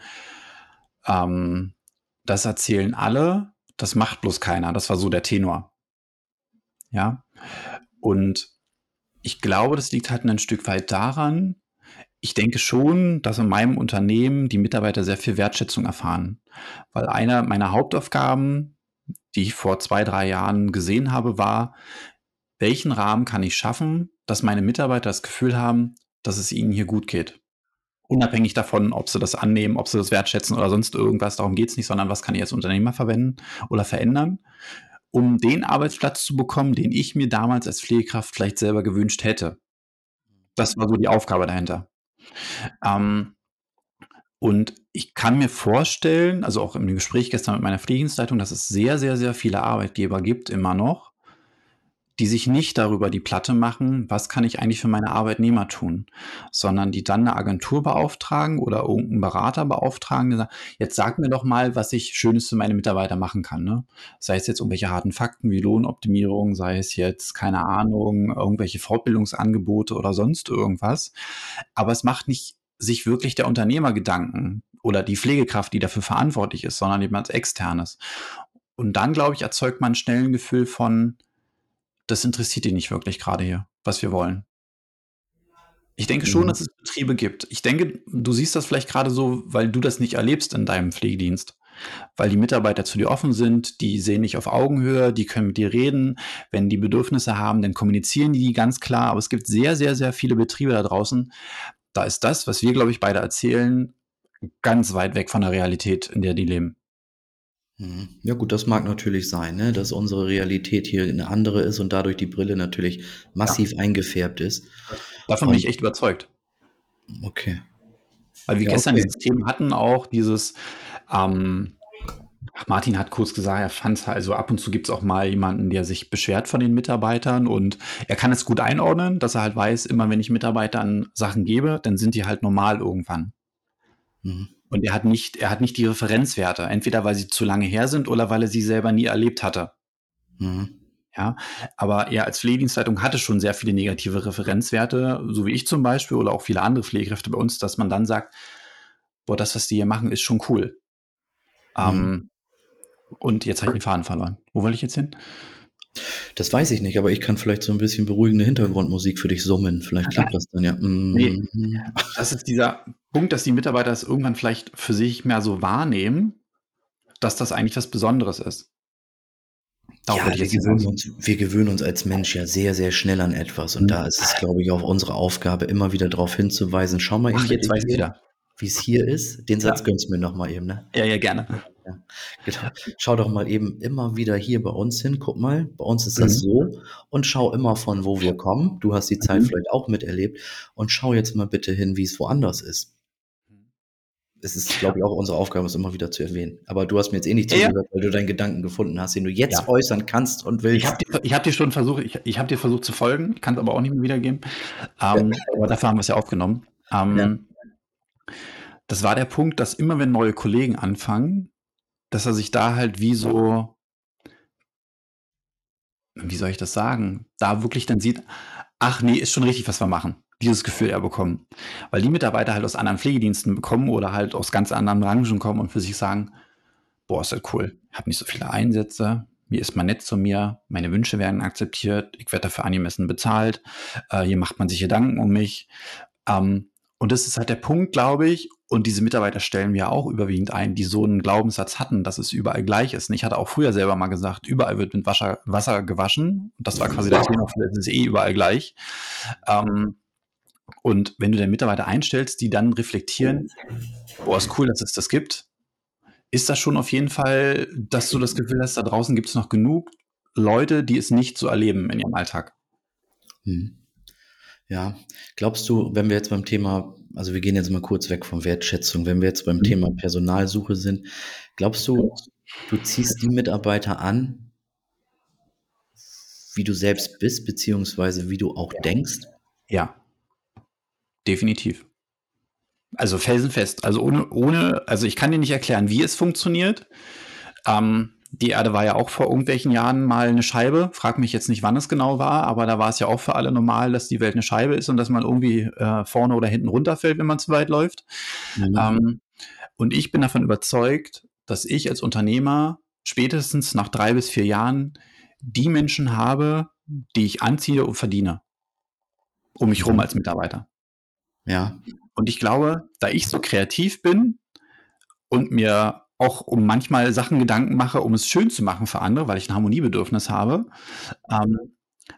ähm, das erzählen alle, das macht bloß keiner. Das war so der Tenor. Ja. Und ich glaube, das liegt halt ein Stück weit daran, ich denke schon, dass in meinem Unternehmen die Mitarbeiter sehr viel Wertschätzung erfahren. Weil einer meiner Hauptaufgaben, die ich vor zwei, drei Jahren gesehen habe, war, welchen Rahmen kann ich schaffen, dass meine Mitarbeiter das Gefühl haben, dass es ihnen hier gut geht. Unabhängig davon, ob sie das annehmen, ob sie das wertschätzen oder sonst irgendwas, darum geht es nicht, sondern was kann ich als Unternehmer verwenden oder verändern, um den Arbeitsplatz zu bekommen, den ich mir damals als Pflegekraft vielleicht selber gewünscht hätte. Das war so die Aufgabe dahinter. Ähm, und ich kann mir vorstellen, also auch im Gespräch gestern mit meiner Pflegedienstleitung, dass es sehr, sehr, sehr viele Arbeitgeber gibt, immer noch, die sich nicht darüber die Platte machen, was kann ich eigentlich für meine Arbeitnehmer tun, sondern die dann eine Agentur beauftragen oder irgendeinen Berater beauftragen, der sagt, jetzt sag mir doch mal, was ich Schönes für meine Mitarbeiter machen kann. Ne? Sei es jetzt irgendwelche harten Fakten wie Lohnoptimierung, sei es jetzt, keine Ahnung, irgendwelche Fortbildungsangebote oder sonst irgendwas. Aber es macht nicht sich wirklich der Unternehmer Gedanken oder die Pflegekraft, die dafür verantwortlich ist, sondern jemand externes. Und dann, glaube ich, erzeugt man schnell ein Gefühl von, das interessiert die nicht wirklich gerade hier, was wir wollen. Ich denke schon, mhm. dass es Betriebe gibt. Ich denke, du siehst das vielleicht gerade so, weil du das nicht erlebst in deinem Pflegedienst. Weil die Mitarbeiter zu dir offen sind, die sehen dich auf Augenhöhe, die können mit dir reden. Wenn die Bedürfnisse haben, dann kommunizieren die ganz klar. Aber es gibt sehr, sehr, sehr viele Betriebe da draußen. Da ist das, was wir, glaube ich, beide erzählen, ganz weit weg von der Realität, in der die leben. Mhm. Ja gut, das mag natürlich sein, ne, dass unsere Realität hier eine andere ist und dadurch die Brille natürlich massiv ja. eingefärbt ist. Davon bin ich echt überzeugt. Okay. Weil wir ja, gestern okay. dieses Thema hatten, auch dieses, ähm, Martin hat kurz gesagt, er fand es also ab und zu gibt es auch mal jemanden, der sich beschwert von den Mitarbeitern und er kann es gut einordnen, dass er halt weiß, immer wenn ich Mitarbeitern Sachen gebe, dann sind die halt normal irgendwann. Mhm. Und er hat nicht, er hat nicht die Referenzwerte, entweder weil sie zu lange her sind oder weil er sie selber nie erlebt hatte. Mhm. Ja, aber er als Pflegedienstleitung hatte schon sehr viele negative Referenzwerte, so wie ich zum Beispiel oder auch viele andere Pflegekräfte bei uns, dass man dann sagt, boah, das, was die hier machen, ist schon cool. Mhm. Ähm, und jetzt habe ich den Faden verloren. Wo wollte ich jetzt hin? Das weiß ich nicht, aber ich kann vielleicht so ein bisschen beruhigende Hintergrundmusik für dich summen. Vielleicht klappt das dann ja. Nee, mhm. das ist dieser Punkt, dass die Mitarbeiter es irgendwann vielleicht für sich mehr so wahrnehmen, dass das eigentlich was Besonderes ist. ja, wir gewöhnen, uns, wir gewöhnen uns als Mensch ja sehr, sehr schnell an etwas. Und mhm. da ist es, glaube ich, auch unsere Aufgabe, immer wieder darauf hinzuweisen. Schau mal, Ach, jetzt weiß wieder wie es hier ist. Den Satz ja. gönnst du mir noch mal eben, ne? Ja, ja, gerne. Ja, genau. Schau doch mal eben immer wieder hier bei uns hin. Guck mal, bei uns ist das mhm. so. Und schau immer von wo wir kommen. Du hast die Zeit mhm. vielleicht auch miterlebt. Und schau jetzt mal bitte hin, wie es woanders ist. Es ist, glaube ich, auch unsere Aufgabe, es immer wieder zu erwähnen. Aber du hast mir jetzt eh nicht zugehört, ja. weil du deinen Gedanken gefunden hast, den du jetzt ja. äußern kannst und willst. Ich habe dir, hab dir schon versucht, ich, ich habe dir versucht zu folgen, kann es aber auch nicht mehr wiedergeben. Ähm, aber dafür haben wir es ja aufgenommen. Ähm, das war der Punkt, dass immer wenn neue Kollegen anfangen, dass er sich da halt wie so, wie soll ich das sagen, da wirklich dann sieht, ach nee, ist schon richtig, was wir machen. Dieses Gefühl er bekommen. Weil die Mitarbeiter halt aus anderen Pflegediensten bekommen oder halt aus ganz anderen Branchen kommen und für sich sagen, boah, ist das cool. Ich habe nicht so viele Einsätze, mir ist man nett zu mir, meine Wünsche werden akzeptiert, ich werde dafür angemessen bezahlt, äh, hier macht man sich Gedanken um mich. Ähm, und das ist halt der Punkt, glaube ich. Und diese Mitarbeiter stellen wir auch überwiegend ein, die so einen Glaubenssatz hatten, dass es überall gleich ist. Und ich hatte auch früher selber mal gesagt, überall wird mit Wasser, Wasser gewaschen. Und das war quasi der Thema, es ist eh überall gleich. Ähm, und wenn du den Mitarbeiter einstellst, die dann reflektieren, boah, ist cool, dass es das gibt, ist das schon auf jeden Fall, dass du das Gefühl hast, da draußen gibt es noch genug Leute, die es nicht so erleben in ihrem Alltag. Hm. Ja, glaubst du, wenn wir jetzt beim Thema, also wir gehen jetzt mal kurz weg von Wertschätzung, wenn wir jetzt beim mhm. Thema Personalsuche sind, glaubst du, du ziehst die Mitarbeiter an, wie du selbst bist, beziehungsweise wie du auch denkst? Ja, definitiv. Also felsenfest. Also ohne, ohne, also ich kann dir nicht erklären, wie es funktioniert. Ähm, die Erde war ja auch vor irgendwelchen Jahren mal eine Scheibe. Frag mich jetzt nicht, wann es genau war, aber da war es ja auch für alle normal, dass die Welt eine Scheibe ist und dass man irgendwie äh, vorne oder hinten runterfällt, wenn man zu weit läuft. Mhm. Ähm, und ich bin davon überzeugt, dass ich als Unternehmer spätestens nach 3 bis 4 Jahren die Menschen habe, die ich anziehe und verdiene um mich rum Mhm. als Mitarbeiter. Ja. Und ich glaube, da ich so kreativ bin und mir auch um manchmal Sachen Gedanken mache, um es schön zu machen für andere, weil ich 'n Harmoniebedürfnis habe, ähm,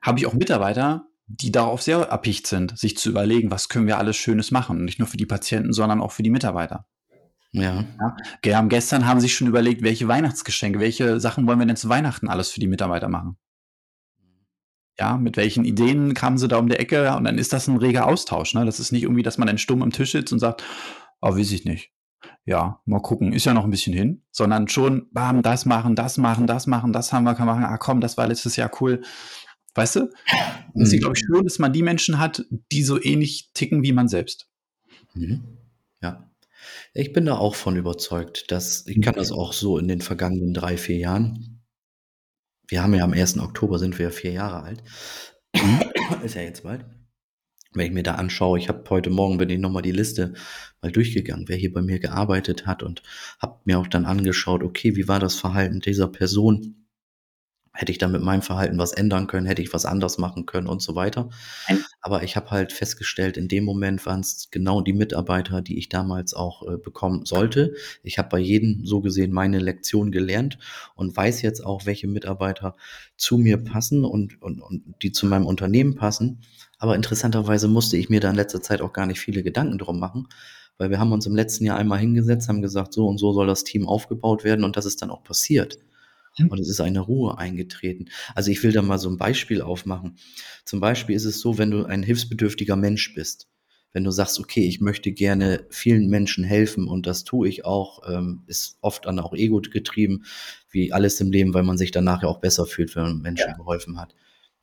habe ich auch Mitarbeiter, die darauf sehr erpicht sind, sich zu überlegen: „Was können wir alles Schönes machen?“ Nicht nur für die Patienten, sondern auch für die Mitarbeiter. Ja. Ja. Haben gestern haben sich schon überlegt, welche Weihnachtsgeschenke welche Sachen wollen wir denn zu Weihnachten alles für die Mitarbeiter machen? Ja, mit welchen Ideen kamen sie da um die Ecke? Und dann ist das 'n reger Austausch, ne? Das ist nicht irgendwie, dass man dann stumm am Tisch sitzt und sagt: „Ah, weiß ich nicht. Ja, mal gucken, ist ja noch 'n bisschen hin.“ Sondern schon, bam, das machen, das machen, das machen, das haben wir wir machen. „Ah komm, das war letztes Jahr cool.“ Weißt du? Es ist, glaube ich, Mhm. schön, dass man die Menschen hat, die so ähnlich ticken wie man selbst. Mhm. Ja. Ich bin da auch von überzeugt, dass ich kann das auch so in den vergangenen 3, 4 Jahren wir haben ja am 1. Oktober sind wir 4 Jahre alt. Mhm. Ist ja jetzt bald. Wenn ich mir da anschaue ich habe heute Morgen bin ich noch mal die Liste mal durchgegangen, wer hier bei mir gearbeitet hat und habe mir auch dann angeschaut: „Okay, wie war das Verhalten dieser Person? Hätte ich da mit meinem Verhalten was ändern können? Hätte ich was anders machen können?“ Und so weiter. Aber ich habe halt festgestellt, in dem Moment waren's genau die Mitarbeiter, die ich damals auch, äh, bekommen sollte. Ich habe bei jedem so gesehen meine Lektion gelernt und weiß jetzt auch, welche Mitarbeiter zu mir passen und und und die zu meinem Unternehmen passen. Aber interessanterweise musste ich mir da in letzter Zeit auch gar nicht viele Gedanken drum machen, weil wir haben uns im letzten Jahr einmal hingesetzt, haben gesagt: „So und so soll das Team aufgebaut werden“, und das ist dann auch passiert. Hm. Und es ist eine Ruhe eingetreten. Also, ich will da mal so 'n Beispiel aufmachen. Zum Beispiel ist es so, wenn du ein hilfsbedürftiger Mensch bist, wenn du sagst: „Okay, ich möchte gerne vielen Menschen helfen und das tue ich auch“, ähm, ist oft dann auch Ego getrieben, wie alles im Leben, weil man sich danach ja auch besser fühlt, wenn man Menschen Ja. geholfen hat.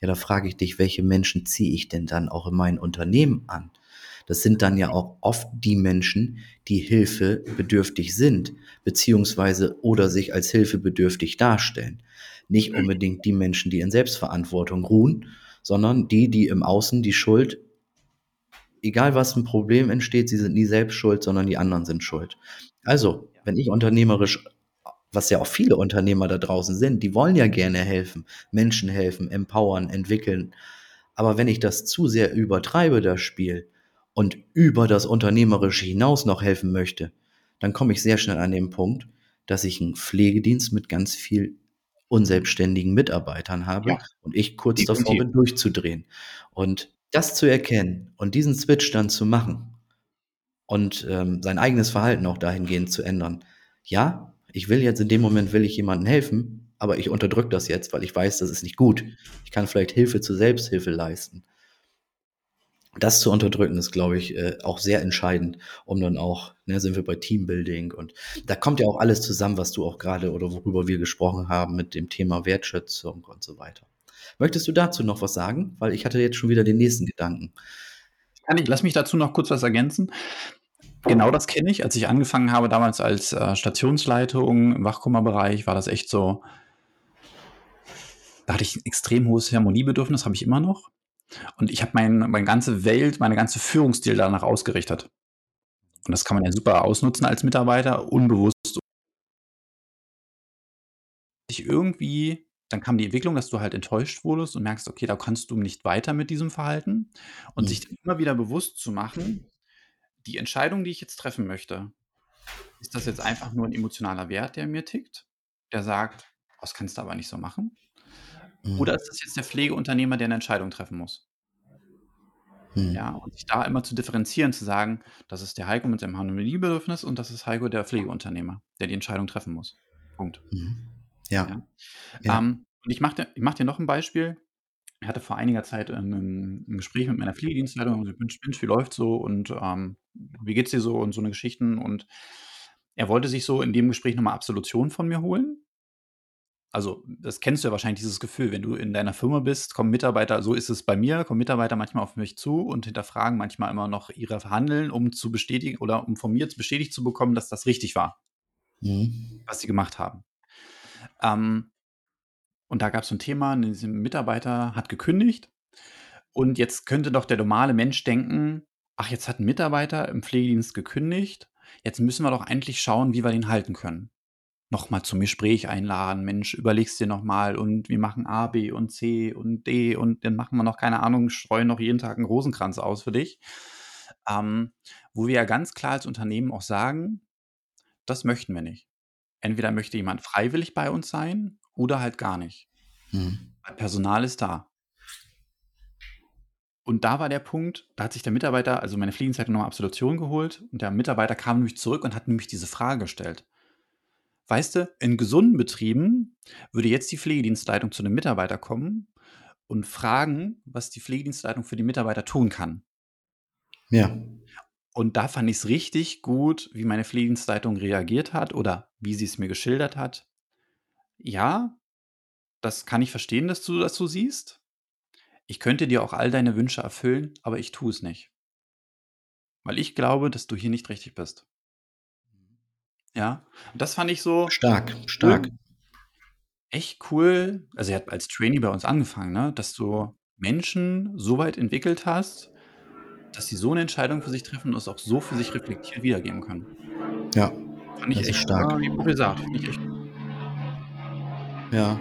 Ja, da frage ich dich, welche Menschen ziehe ich denn dann auch in mein Unternehmen an? Das sind dann ja auch oft die Menschen, die hilfebedürftig sind, beziehungsweise oder sich als hilfebedürftig darstellen. Nicht unbedingt die Menschen, die in Selbstverantwortung ruhen, sondern die, die im Außen die Schuld egal was 'n Problem entsteht, sie sind nie selbst schuld, sondern die anderen sind schuld. Also, wenn ich unternehmerisch was ja auch viele Unternehmer da draußen sind, die wollen ja gerne helfen, Menschen helfen, empowern, entwickeln. Aber wenn ich das zu sehr übertreibe, das Spiel, und über das Unternehmerische hinaus noch helfen möchte, dann komme ich sehr schnell an den Punkt, dass ich 'n Pflegedienst mit ganz viel unselbstständigen Mitarbeitern habe Ja. und ich kurz davor Definitiv. bin, durchzudrehen. Und das zu erkennen und diesen Switch dann zu machen und, ähm, sein eigenes Verhalten auch dahingehend zu ändern. Ja, ich will jetzt in dem Moment will ich jemandem helfen, aber ich unterdrücke das jetzt, weil ich weiß, das ist nicht gut. Ich kann vielleicht Hilfe zur Selbsthilfe leisten. Das zu unterdrücken ist, glaube ich, äh, auch sehr entscheidend, um dann auch ne, sind wir bei Teambuilding und da kommt ja auch alles zusammen, was du auch grade oder worüber wir gesprochen haben mit dem Thema Wertschätzung und so weiter. Möchtest du dazu noch was sagen? Weil ich hatte jetzt schon wieder den nächsten Gedanken. Lass mich dazu noch kurz was ergänzen. Genau das kenne ich. Als ich angefangen habe damals als, äh, Stationsleitung im Wachkoma-Bereich, war das echt so da hatte ich 'n extrem hohes Harmoniebedürfnis, habe ich immer noch. Und ich habe mein meine ganze Welt, meine ganze Führungsstil danach ausgerichtet. Und das kann man ja super ausnutzen als Mitarbeiter, unbewusst ich irgendwie dann kam die Entwicklung, dass du halt enttäuscht wurdest und merkst: „Okay, da kannst du nicht weiter mit diesem Verhalten.“ Und sich Mhm. dann immer wieder bewusst zu machen: „Die Entscheidung, die ich jetzt treffen möchte, ist das jetzt einfach nur 'n emotionaler Wert, der mir tickt, der sagt: ‚Das kannst du aber nicht so machen?' Oder Mhm. ist das jetzt der Pflegeunternehmer, der 'ne Entscheidung treffen muss?“ Ja, Mhm. und sich da immer zu differenzieren, zu sagen: „Das ist der Heiko mit seinem Harmoniebedürfnis und das ist Heiko, der Pflegeunternehmer, der die Entscheidung treffen muss.“ Punkt. Mhm. Ja. Ja. Ja. Ähm, und ich mache dir ich mache dir noch 'n Beispiel. Ich hatte vor einiger Zeit, ähm, 'nen 'n Gespräch mit meiner Pflegedienstleitung und „Mensch Mensch, wie läuft's so und, ähm, wie geht's dir so?“ und so 'ne Geschichten. Und er wollte sich so in dem Gespräch noch mal Absolution von mir holen. Also, das kennst du ja wahrscheinlich, dieses Gefühl, wenn du in deiner Firma bist, kommen Mitarbeiter so ist es bei mir, kommen Mitarbeiter manchmal auf mich zu und hinterfragen manchmal immer noch ihre Handeln, um zu bestätigen oder um von mir bestätigt zu bekommen, dass das richtig war Mhm. was sie gemacht haben. Ähm, und da gab's so 'n Thema, s Mitarbeiter hat gekündigt und jetzt könnte doch der normale Mensch denken: „Ach, jetzt hat 'n Mitarbeiter im Pflegedienst gekündigt. Jetzt müssen wir doch eigentlich schauen, wie wir den halten können.“ noch mal zum Gespräch einladen: „Mensch, überleg's dir noch mal und wir machen A, B und C und D und dann machen wir noch, keine Ahnung, streuen noch jeden Tag 'n Rosenkranz aus für dich.“ Ähm, wo wir ja ganz klar als Unternehmen auch sagen: „Das möchten wir nicht.“ Entweder möchte jemand freiwillig bei uns sein oder halt gar nicht. Mhm. Personal ist da. Und da war der Punkt, da hat sich der Mitarbeiter also meine Fliegenzeitung noch mal Absolution geholt und der Mitarbeiter kam nämlich zurück und hat nämlich diese Frage gestellt. Weißt du, in gesunden Betrieben würde jetzt die Pflegedienstleitung zu 'nem Mitarbeiter kommen und fragen, was die Pflegedienstleitung für die Mitarbeiter tun kann. Ja. Und da fand ich's richtig gut, wie meine Pflegedienstleitung reagiert hat oder wie sie's mir geschildert hat. „Ja, das kann ich verstehen, dass du das so siehst. Ich könnte dir auch all deine Wünsche erfüllen, aber ich tue es nicht.“ „Weil ich glaube, dass du hier nicht richtig bist.“ Ja, und das fand ich so Stark, stark. Echt cool. Also, er hat als Trainee bei uns angefangen, ne, dass du Menschen so weit entwickelt hast, dass sie so 'ne Entscheidung für sich treffen und es auch so für sich reflektiert wiedergeben können. Ja, Fand ich echt, stark. äh, wie Paul sagt, finde ich echt. Ja.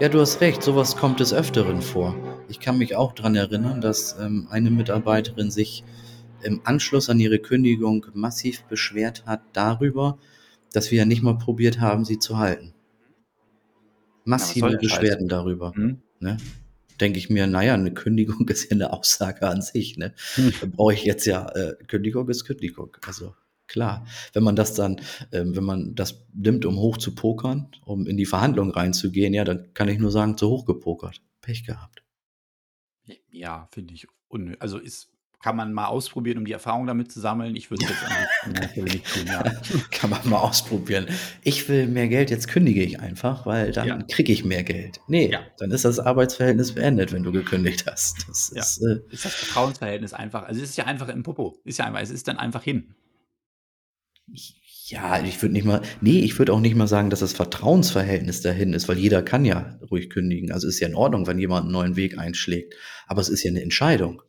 Ja, du hast recht, so was kommt des Öfteren vor. Ich kann mich auch dran erinnern, dass, ähm, eine Mitarbeiterin sich im Anschluss an ihre Kündigung massiv beschwert hat darüber, dass wir ja nicht mal probiert haben, sie zu halten. Ja, Massive Scheiß? Beschwerden darüber, Mhm. ne? Denke ich mir: „Na ja, 'ne Kündigung ist ja 'ne Aussage an sich, ne? Hm. Da brauche ich jetzt ja äh, Kündigung ist Kündigung.“ Also, klar. Wenn man das dann ähm, wenn man das nimmt, um hoch zu pokern, um in die Verhandlungen reinzugehen, ja, dann kann ich nur sagen: „Zu hoch gepokert. Pech gehabt.“ J ja, finde ich unnö also, ist kann man mal ausprobieren, um die Erfahrung damit zu sammeln. Ich würde es jetzt an Stelle nicht tun, ja. Kann man mal ausprobieren. „Ich will mehr Geld, jetzt kündige ich einfach, weil Ja. dann kriege ich mehr Geld.“ Ne, Ja. dann ist das Arbeitsverhältnis beendet, wenn du gekündigt hast. Das Ja. ist, äh Ist das Vertrauensverhältnis einfach also, es ist ja einfach im Popo. Ist ja einfach es ist dann einfach hin. Ja, ich würde nicht mal ne, ich würde auch nicht mal sagen, dass das Vertrauensverhältnis dahin ist, weil jeder kann ja ruhig kündigen. Also, ist ja in Ordnung, wenn jemand 'n neuen Weg einschlägt. Aber es ist ja 'ne Entscheidung.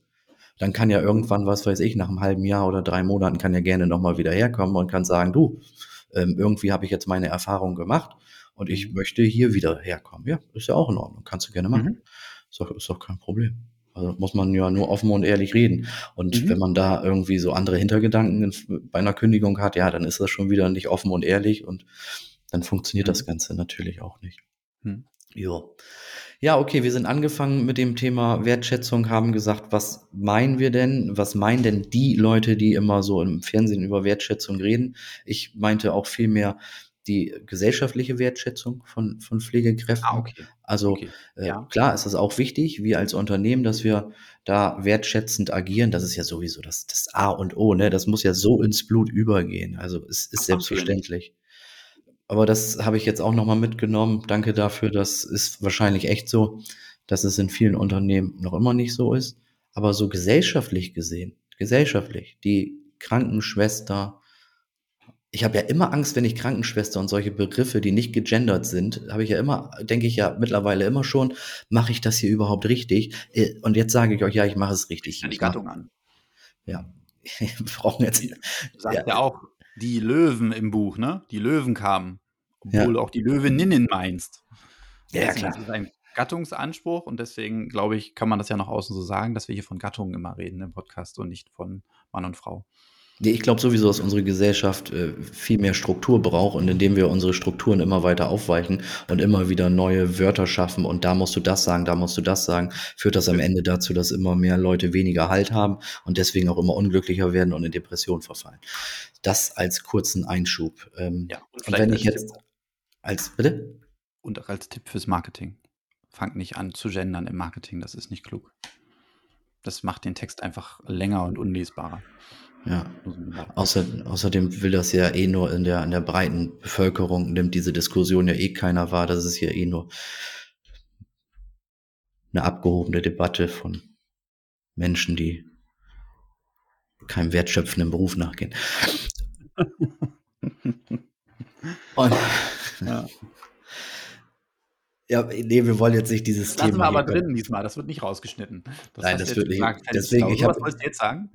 Dann kann ja irgendwann, was weiß ich, nach 'nem halben Jahr oder 3 Monaten kann er gerne noch mal wieder herkommen und kann sagen: „Du, ähm, irgendwie habe ich jetzt meine Erfahrung gemacht und ich Mhm. möchte hier wieder herkommen.“ Ja, ist ja auch in Ordnung. Kannst du gerne machen. Mhm. Ist doch ist doch kein Problem. Also, muss man ja nur offen und ehrlich reden. Und wenn Mhm. man da irgendwie so andere Hintergedanken bei 'ner Kündigung hat, ja, dann ist das schon wieder nicht offen und ehrlich und dann funktioniert das Mhm. Ganze natürlich auch nicht. Mhm. Ja. Ja, okay, wir sind angefangen mit dem Thema Wertschätzung, haben gesagt: „Was meinen wir denn? Was meinen denn die Leute, die immer so im Fernsehen über Wertschätzung reden?“ Ich meinte auch vielmehr die gesellschaftliche Wertschätzung von von Ah, Pflegekräften. okay. Also, Okay. äh, Ja. klar ist es auch wichtig, wir als Unternehmen, dass wir da wertschätzend agieren. Das ist ja sowieso das das A und O, ne? Das muss ja so ins Blut übergehen. Also, es ist nicht? selbstverständlich. Aber das habe ich jetzt auch noch mal mitgenommen. Danke dafür. Das ist wahrscheinlich echt so, dass es in vielen Unternehmen noch immer nicht so ist. Aber so gesellschaftlich gesehen gesellschaftlich, die Krankenschwester ich habe ja immer Angst, wenn ich Krankenschwester und solche Begriffe, die nicht gegendert sind habe ich ja immer denke ich ja mittlerweile immer schon: „Mache ich das hier überhaupt richtig?“ Äh, und jetzt sage ich euch: „Ja, ich mache es richtig. Ja die Ich mache“ Gattung an. Ja. Wir brauchen jetzt du ja, sagst ja auch die Löwen im Buch, ne? Die Löwen kamen, obwohl Ja. auch die Löwinnen meinst. Ja, ja, ist klar. es ein Gattungsanspruch und deswegen, glaube ich, kann man das ja nach außen so sagen, dass wir hier von Gattungen immer reden im Podcast und nicht von Mann und Frau. Ich glaube sowieso, dass unsere Gesellschaft, äh, viel mehr Struktur braucht und indem wir unsere Strukturen immer weiter aufweichen und immer wieder neue Wörter schaffen und da musst du das sagen, da musst du das sagen, führt das am Ende dazu, dass immer mehr Leute weniger Halt haben und deswegen auch immer unglücklicher werden und in Depression verfallen. Das als kurzen Einschub. Ähm, Ja, und und wenn ich jetzt als bitte? und auch als Tipp fürs Marketing. Fangt nicht an zu gendern im Marketing, das ist nicht klug. Das macht den Text einfach länger und unlesbarer. Ja. Außer außerdem will das ja eh nur in der in der breiten Bevölkerung nimmt diese Diskussion ja eh keiner wahr. Das ist ja eh nur 'ne abgehobene Debatte von Menschen, die keinem wertschöpfenden Beruf nachgehen. Und Ja. Ja, ne, wir wollen jetzt nicht dieses Das lassen Thema wir aber drin diesmal, das wird nicht rausgeschnitten. Das Nein, das wird nicht gesagt. Deswegen, ich So was wolltest du jetzt sagen?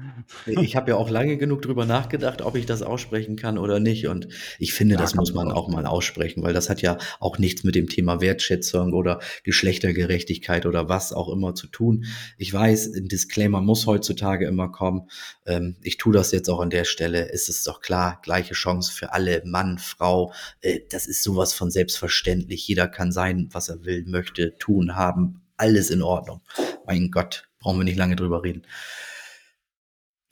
Ich habe ja auch lange genug drüber nachgedacht, ob ich das aussprechen kann oder nicht. Und ich finde, Ja, das muss man auch mal aussprechen. weil das hat ja auch nichts mit dem Thema Wertschätzung oder Geschlechtergerechtigkeit oder was auch immer zu tun. Ich weiß, 'n Disclaimer muss heutzutage immer kommen. Ähm, ich tue das jetzt auch an der Stelle. Es ist doch klar, gleiche Chance für alle, Mann, Frau. Äh, das ist so was von selbstverständlich. Jeder kann sein, was er will, möchte, tun, haben. Alles in Ordnung. Mein Gott, brauchen wir nicht lange drüber reden.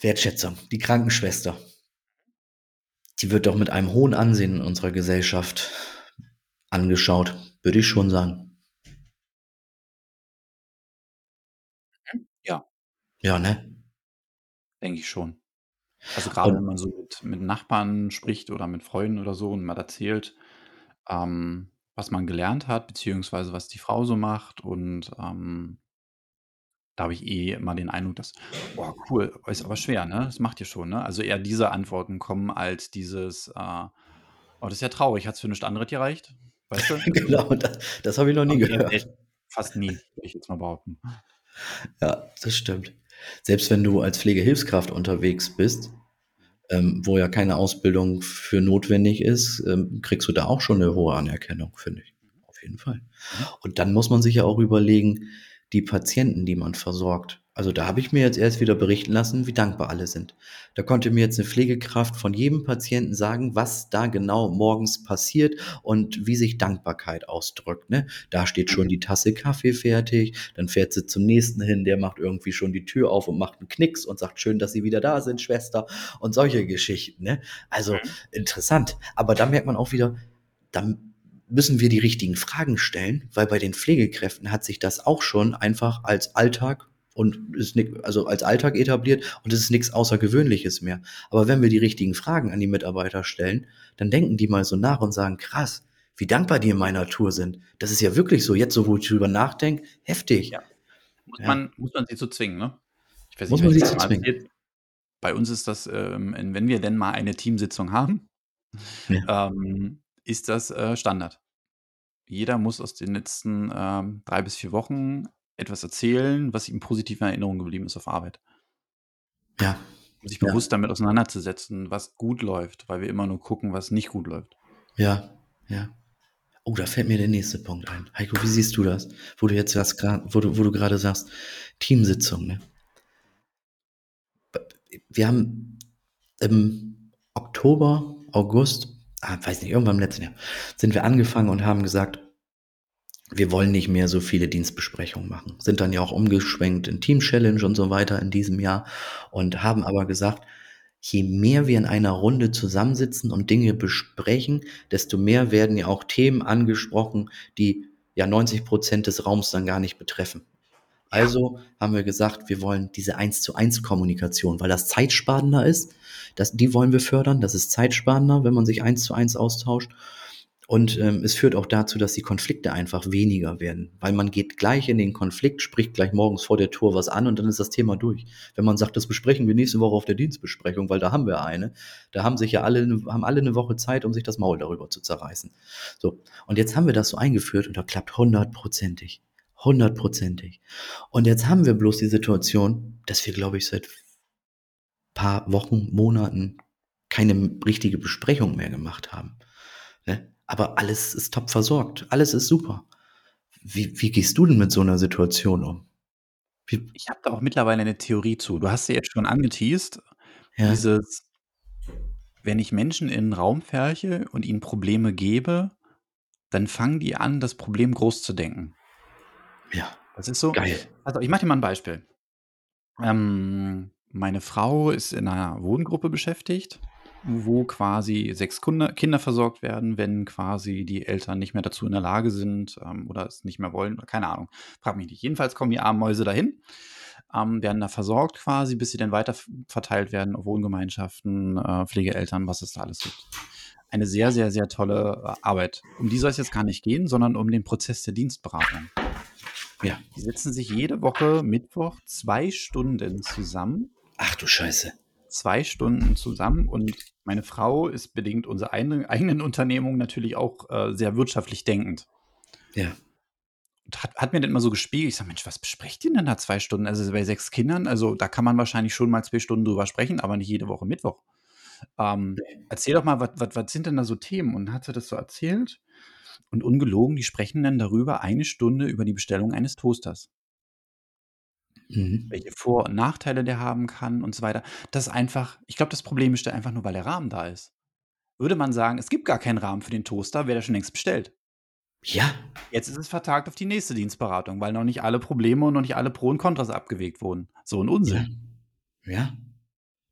Wertschätzung, die Krankenschwester. Die wird doch mit einem hohen Ansehen in unserer Gesellschaft angeschaut, würde ich schon sagen. Ja. Ja, ne? Denke ich schon. Also, grade wenn man so mit mit Nachbarn spricht oder mit Freunden oder so und mal erzählt, ähm, was man gelernt hat, beziehungsweise was die Frau so macht und, ähm da habe ich eh immer den Eindruck, dass: „Oh, cool, ist aber schwer, ne? Das macht ihr schon“, ne? Also, eher diese Antworten kommen als dieses, äh: „Oh, das ist ja traurig. Hat's für nichts anderes gereicht?“ Weißt du? Genau, da das habe ich noch nie eher gehört. selten. Fast nie, würde ich jetzt mal behaupten. Ja, das stimmt. Selbst wenn du als Pflegehilfskraft unterwegs bist. Ähm, wo ja keine Ausbildung für notwendig ist, ähm, kriegst du da auch schon 'ne hohe Anerkennung, finde ich. Auf jeden Fall. Mhm. Und dann muss man sich ja auch überlegen, die Patienten, die man versorgt. Also, da habe ich mir jetzt erst wieder berichten lassen, wie dankbar alle sind. Da konnte mir jetzt 'ne Pflegekraft von jedem Patienten sagen, was da genau morgens passiert und wie sich Dankbarkeit ausdrückt, ne? Da steht schon Mhm. die Tasse Kaffee fertig, dann fährt sie zum Nächsten hin, der macht irgendwie schon die Tür auf und macht 'n Knicks und sagt: „Schön, dass Sie wieder da sind, Schwester“ und solche Geschichten, ne? Also, Mhm. interessant. Aber da merkt man auch wieder, dann müssen wir die richtigen Fragen stellen, weil bei den Pflegekräften hat sich das auch schon einfach als Alltag und ist ni also, als Alltag etabliert und es ist nix Außergewöhnliches mehr. Aber wenn wir die richtigen Fragen an die Mitarbeiter stellen, dann denken die mal so nach und sagen: „Krass, wie dankbar die in meiner Tour sind. Das ist ja wirklich so. Jetzt so, wo ich drüber nachdenke, heftig.“ Ja. Muss Ja. man muss man sie zu zwingen, ne? Ich weiß nicht, Muss man sie zu zwingen. Bei uns ist das, ähm, en wenn wir denn mal eine Teamsitzung haben, Ja. ähm, ist das, äh, Standard. Jeder muss aus den letzten, ähm, 3 bis 4 Wochen etwas erzählen, was ihm positiv in Erinnerung geblieben ist auf Arbeit. Ja, Um sich ja. bewusst damit auseinanderzusetzen, was gut läuft, weil wir immer nur gucken, was nicht gut läuft. Ja, ja. Oh, da fällt mir der nächste Punkt ein. Heiko, wie siehst du das? Wo du jetzt das gra wo du wo du grade sagst, Teamsitzung, ne? Wir haben im Oktober, August, ah, weiß nicht, irgendwann im letzten Jahr, sind wir angefangen und haben gesagt wir wollen nicht mehr so viele Dienstbesprechungen machen. Sind dann ja auch umgeschwenkt in Team Challenge und so weiter in diesem Jahr und haben aber gesagt: „Je mehr wir in einer Runde zusammensitzen und Dinge besprechen, desto mehr werden ja auch Themen angesprochen, die ja 90 % des Raums dann gar nicht betreffen.“ Ja. Also haben wir gesagt, wir wollen diese Eins-zu-eins-Kommunikation, weil das zeitsparender ist, das die wollen wir fördern. Das ist zeitsparender, wenn man sich eins zu eins austauscht. Und, ähm, es führt auch dazu, dass die Konflikte einfach weniger werden, weil man geht gleich in den Konflikt, spricht gleich morgens vor der Tour was an und dann ist das Thema durch. Wenn man sagt: „Das besprechen wir nächste Woche auf der Dienstbesprechung“, weil da haben wir eine, da haben sich ja alle 'ne haben alle 'ne Woche Zeit, um sich das Maul darüber zu zerreißen. So, und jetzt haben wir das so eingeführt und das klappt hundertprozentig. Hundertprozentig. Und jetzt haben wir bloß die Situation, dass wir, glaube ich, seit paar Wochen, Monaten keine richtige Besprechung mehr gemacht haben, ne? Aber alles ist top versorgt. Alles ist super. Wie wie gehst du denn mit so 'ner Situation um? Wie Ich habe da auch mittlerweile 'ne Theorie zu. Du hast sie jetzt schon angeteast, Ja. dieses wenn ich Menschen in 'n Raum pferche und ihnen Probleme gebe, dann fangen die an, das Problem groß zu denken. Ja, Das ist so geil. also, ich mache dir mal 'n Beispiel. Ähm, meine Frau ist in 'ner Wohngruppe beschäftigt, wo quasi 6 Kunde Kinder versorgt werden, wenn quasi die Eltern nicht mehr dazu in der Lage sind, ähm, oder es nicht mehr wollen, keine Ahnung. Frage mich nicht. Jedenfalls kommen die armen Mäuse dahin, ähm, werden da versorgt quasi, bis sie dann weiter verteilt werden auf Wohngemeinschaften, äh, Pflegeeltern, was es da alles gibt. Eine sehr, sehr, sehr tolle, äh, Arbeit. Um die soll's jetzt gar nicht gehen, sondern um den Prozess der Dienstberatung. Ja. Die setzen sich jede Woche Mittwoch 2 Stunden zusammen. Ach du Scheiße. 2 Stunden zusammen und meine Frau ist bedingt unserer eigenen Unternehmung natürlich auch, äh, sehr wirtschaftlich denkend. Ja. hat, hat mir dann immer so gespiegelt. Ich sage, Mensch, was besprecht ihr denn da zwei Stunden? Also bei sechs Kindern, also da kann man wahrscheinlich schon mal zwei Stunden drüber sprechen, aber nicht jede Woche Mittwoch. Ähm, erzähl doch mal, was sind denn da so Themen? Und hat sie das so erzählt? Und ungelogen, die sprechen dann darüber eine Stunde über die Bestellung eines Toasters. Mhm. Welche Vor- und Nachteile der haben kann und so weiter. Das ist einfach, ich glaube, das Problem besteht einfach nur, weil der Rahmen da ist. Würde man sagen, es gibt gar keinen Rahmen für den Toaster, wäre der schon längst bestellt. Ja. Jetzt ist es vertagt auf die nächste Dienstberatung, weil noch nicht alle Probleme und noch nicht alle Pro und Kontras abgewegt wurden. So ein Unsinn. Ja. ja.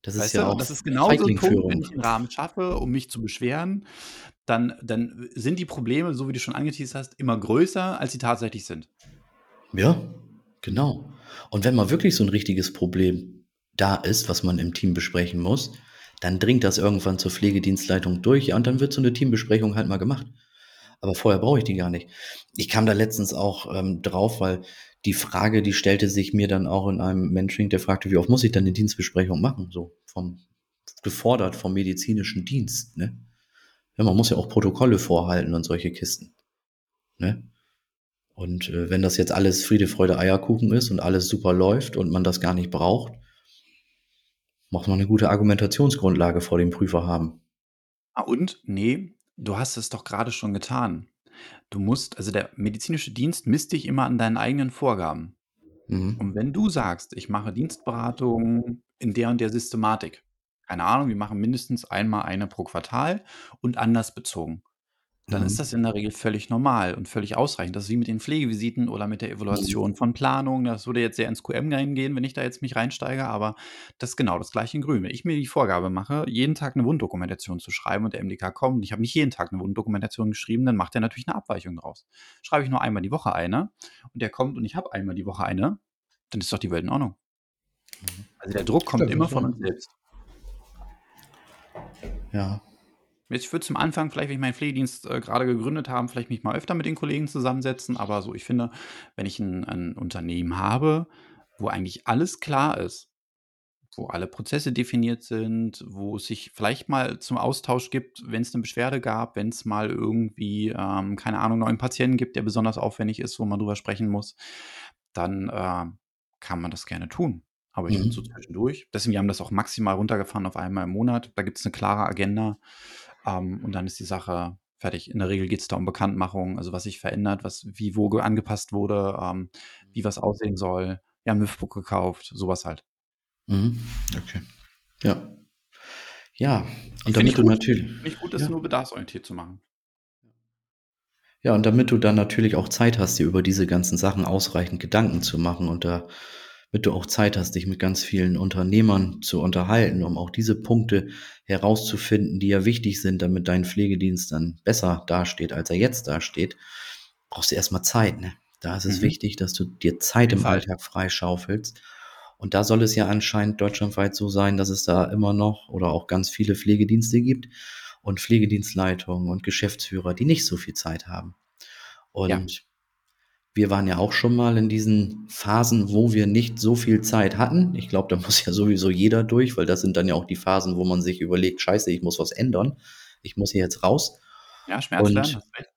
Das ist weißt ja du? auch das ist genau so ein Punkt, wenn ich einen Rahmen schaffe, um mich zu beschweren, dann, dann sind die Probleme, so wie du schon angeteased hast, immer größer, als sie tatsächlich sind. Ja, genau. Und wenn mal wirklich so ein richtiges Problem da ist, was man im Team besprechen muss, dann dringt das irgendwann zur Pflegedienstleitung durch ja, und dann wird so eine Teambesprechung halt mal gemacht. Aber vorher brauche ich die gar nicht. Ich kam da letztens auch ähm, drauf, weil die Frage, die stellte sich mir dann auch in einem Mentoring, der fragte, wie oft muss ich dann eine Dienstbesprechung machen? So vom gefordert vom medizinischen Dienst, ne? Ja, man muss ja auch Protokolle vorhalten und solche Kisten. Ne? Und äh, wenn das jetzt alles Friede, Freude, Eierkuchen ist und alles super läuft und man das gar nicht braucht, muss man eine gute Argumentationsgrundlage vor dem Prüfer haben. Ah, und? Nee, du hast es doch gerade schon getan. Du musst, also der medizinische Dienst misst dich immer an deinen eigenen Vorgaben. Mhm. Und wenn du sagst, ich mache Dienstberatung in der und der Systematik, keine Ahnung, wir machen mindestens einmal eine pro Quartal und anders bezogen, dann Mhm. ist das in der Regel völlig normal und völlig ausreichend. Das ist wie mit den Pflegevisiten oder mit der Evaluation von Planung. Das würde jetzt sehr ins QM reingehen, wenn ich da jetzt mich reinsteige, aber das ist genau das gleiche in Grün. Wenn ich mir die Vorgabe mache, jeden Tag eine Wunddokumentation zu schreiben und der MDK kommt, ich habe nicht jeden Tag eine Wunddokumentation geschrieben, dann macht er natürlich eine Abweichung draus. Schreibe ich nur einmal die Woche eine und der kommt und ich habe einmal die Woche eine, dann ist doch die Welt in Ordnung. Also der Druck kommt Stimmt, immer von uns selbst. Ja. Ich würde zum Anfang, vielleicht, wenn ich meinen Pflegedienst äh, gerade gegründet habe, vielleicht mich mal öfter mit den Kollegen zusammensetzen. Aber so, ich finde, wenn ich ein, ein Unternehmen habe, wo eigentlich alles klar ist, wo alle Prozesse definiert sind, wo es sich vielleicht mal zum Austausch gibt, wenn es eine Beschwerde gab, wenn es mal irgendwie, ähm, keine Ahnung, einen Patienten gibt, der besonders aufwendig ist, wo man drüber sprechen muss, dann äh, kann man das gerne tun. Aber ich Mhm. so zwischendurch, deswegen wir haben das auch maximal runtergefahren auf einmal im Monat. Da gibt es eine klare Agenda. Ähm, und dann ist die Sache fertig. In der Regel geht es da um Bekanntmachung, also was sich verändert, was wie wo ge- angepasst wurde, ähm, wie was aussehen soll. Wir haben Mythbook gekauft, sowas halt. Mhm. Okay. Ja. Ja. Und damit du gut. natürlich. Nicht gut, das Ja. nur bedarfsorientiert zu machen. Ja, und damit du dann natürlich auch Zeit hast, dir über diese ganzen Sachen ausreichend Gedanken zu machen und damit du auch Zeit hast, dich mit ganz vielen Unternehmern zu unterhalten, um auch diese Punkte herauszufinden, die ja wichtig sind, damit dein Pflegedienst dann besser dasteht, als er jetzt dasteht, brauchst du erstmal Zeit. Ne? Da ist es Mhm. wichtig, dass du dir Zeit im. Alltag freischaufelst. Und da soll es ja anscheinend deutschlandweit so sein, dass es da immer noch oder auch ganz viele Pflegedienste gibt und Pflegedienstleitungen und Geschäftsführer, die nicht so viel Zeit haben. Ja. Wir waren ja auch schon mal in diesen Phasen, wo wir nicht so viel Zeit hatten. Ich glaube, da muss ja sowieso jeder durch, weil das sind dann ja auch die Phasen, wo man sich überlegt, scheiße, ich muss was ändern. Ich muss hier jetzt raus. Ja, Schmerz lernen, Und hast recht.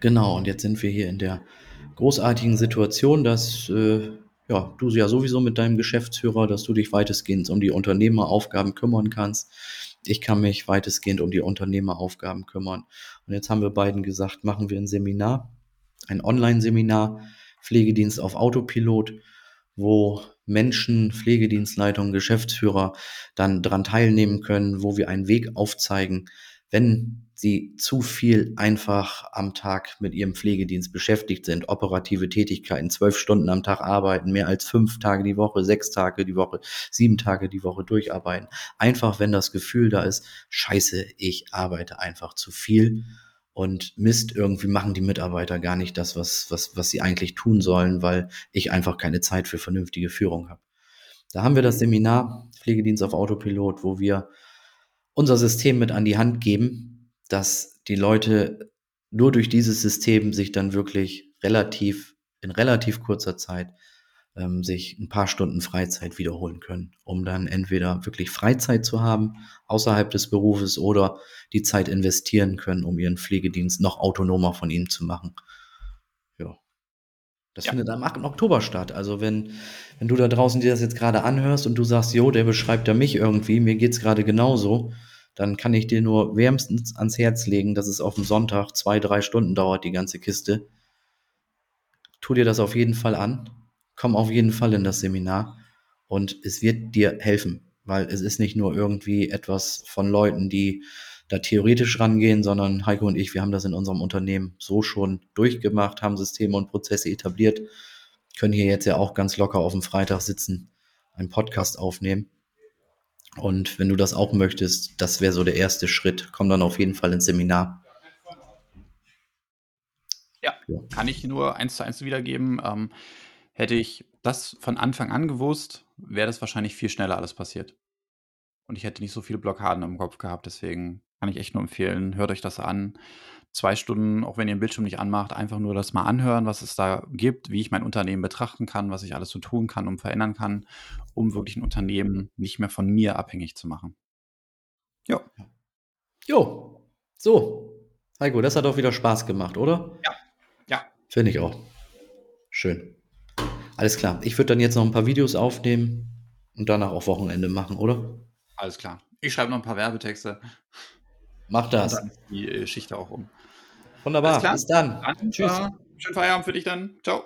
genau, und jetzt sind wir hier in der großartigen Situation, dass äh, ja, du ja sowieso mit deinem Geschäftsführer, dass du dich weitestgehend um die Unternehmeraufgaben kümmern kannst. Ich kann mich weitestgehend um die Unternehmeraufgaben kümmern. Und jetzt haben wir beiden gesagt, machen wir ein Seminar, ein Online-Seminar, Pflegedienst auf Autopilot, wo Menschen, Pflegedienstleitungen, Geschäftsführer dann dran teilnehmen können, wo wir einen Weg aufzeigen, wenn sie zu viel einfach am Tag mit ihrem Pflegedienst beschäftigt sind, operative Tätigkeiten, zwölf Stunden am Tag arbeiten, mehr als fünf Tage die Woche, sechs Tage die Woche, sieben Tage die Woche durcharbeiten. Einfach, wenn das Gefühl da ist, scheiße, ich arbeite einfach zu viel und Mist, irgendwie machen die Mitarbeiter gar nicht das, was, was, was sie eigentlich tun sollen, weil ich einfach keine Zeit für vernünftige Führung habe. Da haben wir das Seminar Pflegedienst auf Autopilot, wo wir unser System mit an die Hand geben, dass die Leute nur durch dieses System sich dann wirklich relativ, in relativ kurzer Zeit ähm, sich ein paar Stunden Freizeit wiederholen können, um dann entweder wirklich Freizeit zu haben außerhalb des Berufes oder die Zeit investieren können, um ihren Pflegedienst noch autonomer von ihnen zu machen. Ja. Das ja. findet am 8. Oktober statt. Also wenn, wenn du da draußen dir das jetzt gerade anhörst und du sagst, jo, der beschreibt ja mich irgendwie, mir geht es gerade genauso, dann kann ich dir nur wärmstens ans Herz legen, dass es auf dem Sonntag zwei, drei Stunden dauert, die ganze Kiste. Tu dir das auf jeden Fall an. Komm auf jeden Fall in das Seminar und es wird dir helfen, weil es ist nicht nur irgendwie etwas von Leuten, die da theoretisch rangehen, sondern Heiko und ich, wir haben das in unserem Unternehmen so schon durchgemacht, haben Systeme und Prozesse etabliert, können hier jetzt ja auch ganz locker auf dem Freitag sitzen, einen Podcast aufnehmen. Und wenn du das auch möchtest, das wäre so der erste Schritt. Komm dann auf jeden Fall ins Seminar. Ja, kann ich nur eins zu eins wiedergeben. Ähm, hätte ich das von Anfang an gewusst, wäre das wahrscheinlich viel schneller alles passiert. Und ich hätte nicht so viele Blockaden im Kopf gehabt. Deswegen kann ich echt nur empfehlen, hört euch das an. Zwei Stunden, auch wenn ihr den Bildschirm nicht anmacht, einfach nur das mal anhören, was es da gibt, wie ich mein Unternehmen betrachten kann, was ich alles so tun kann und verändern kann, um wirklich ein Unternehmen nicht mehr von mir abhängig zu machen. Jo. Jo. So. Heiko, das hat auch wieder Spaß gemacht, oder? Ja. Ja. Finde ich auch. Schön. Alles klar. Ich würde dann jetzt noch ein paar Videos aufnehmen und danach auch Wochenende machen, oder? Alles klar. Ich schreibe noch ein paar Werbetexte. Mach das. Und dann die äh, Schicht auch um. Wunderbar. Bis dann. dann Tschüss. Äh, schönen Feierabend für dich dann. Ciao.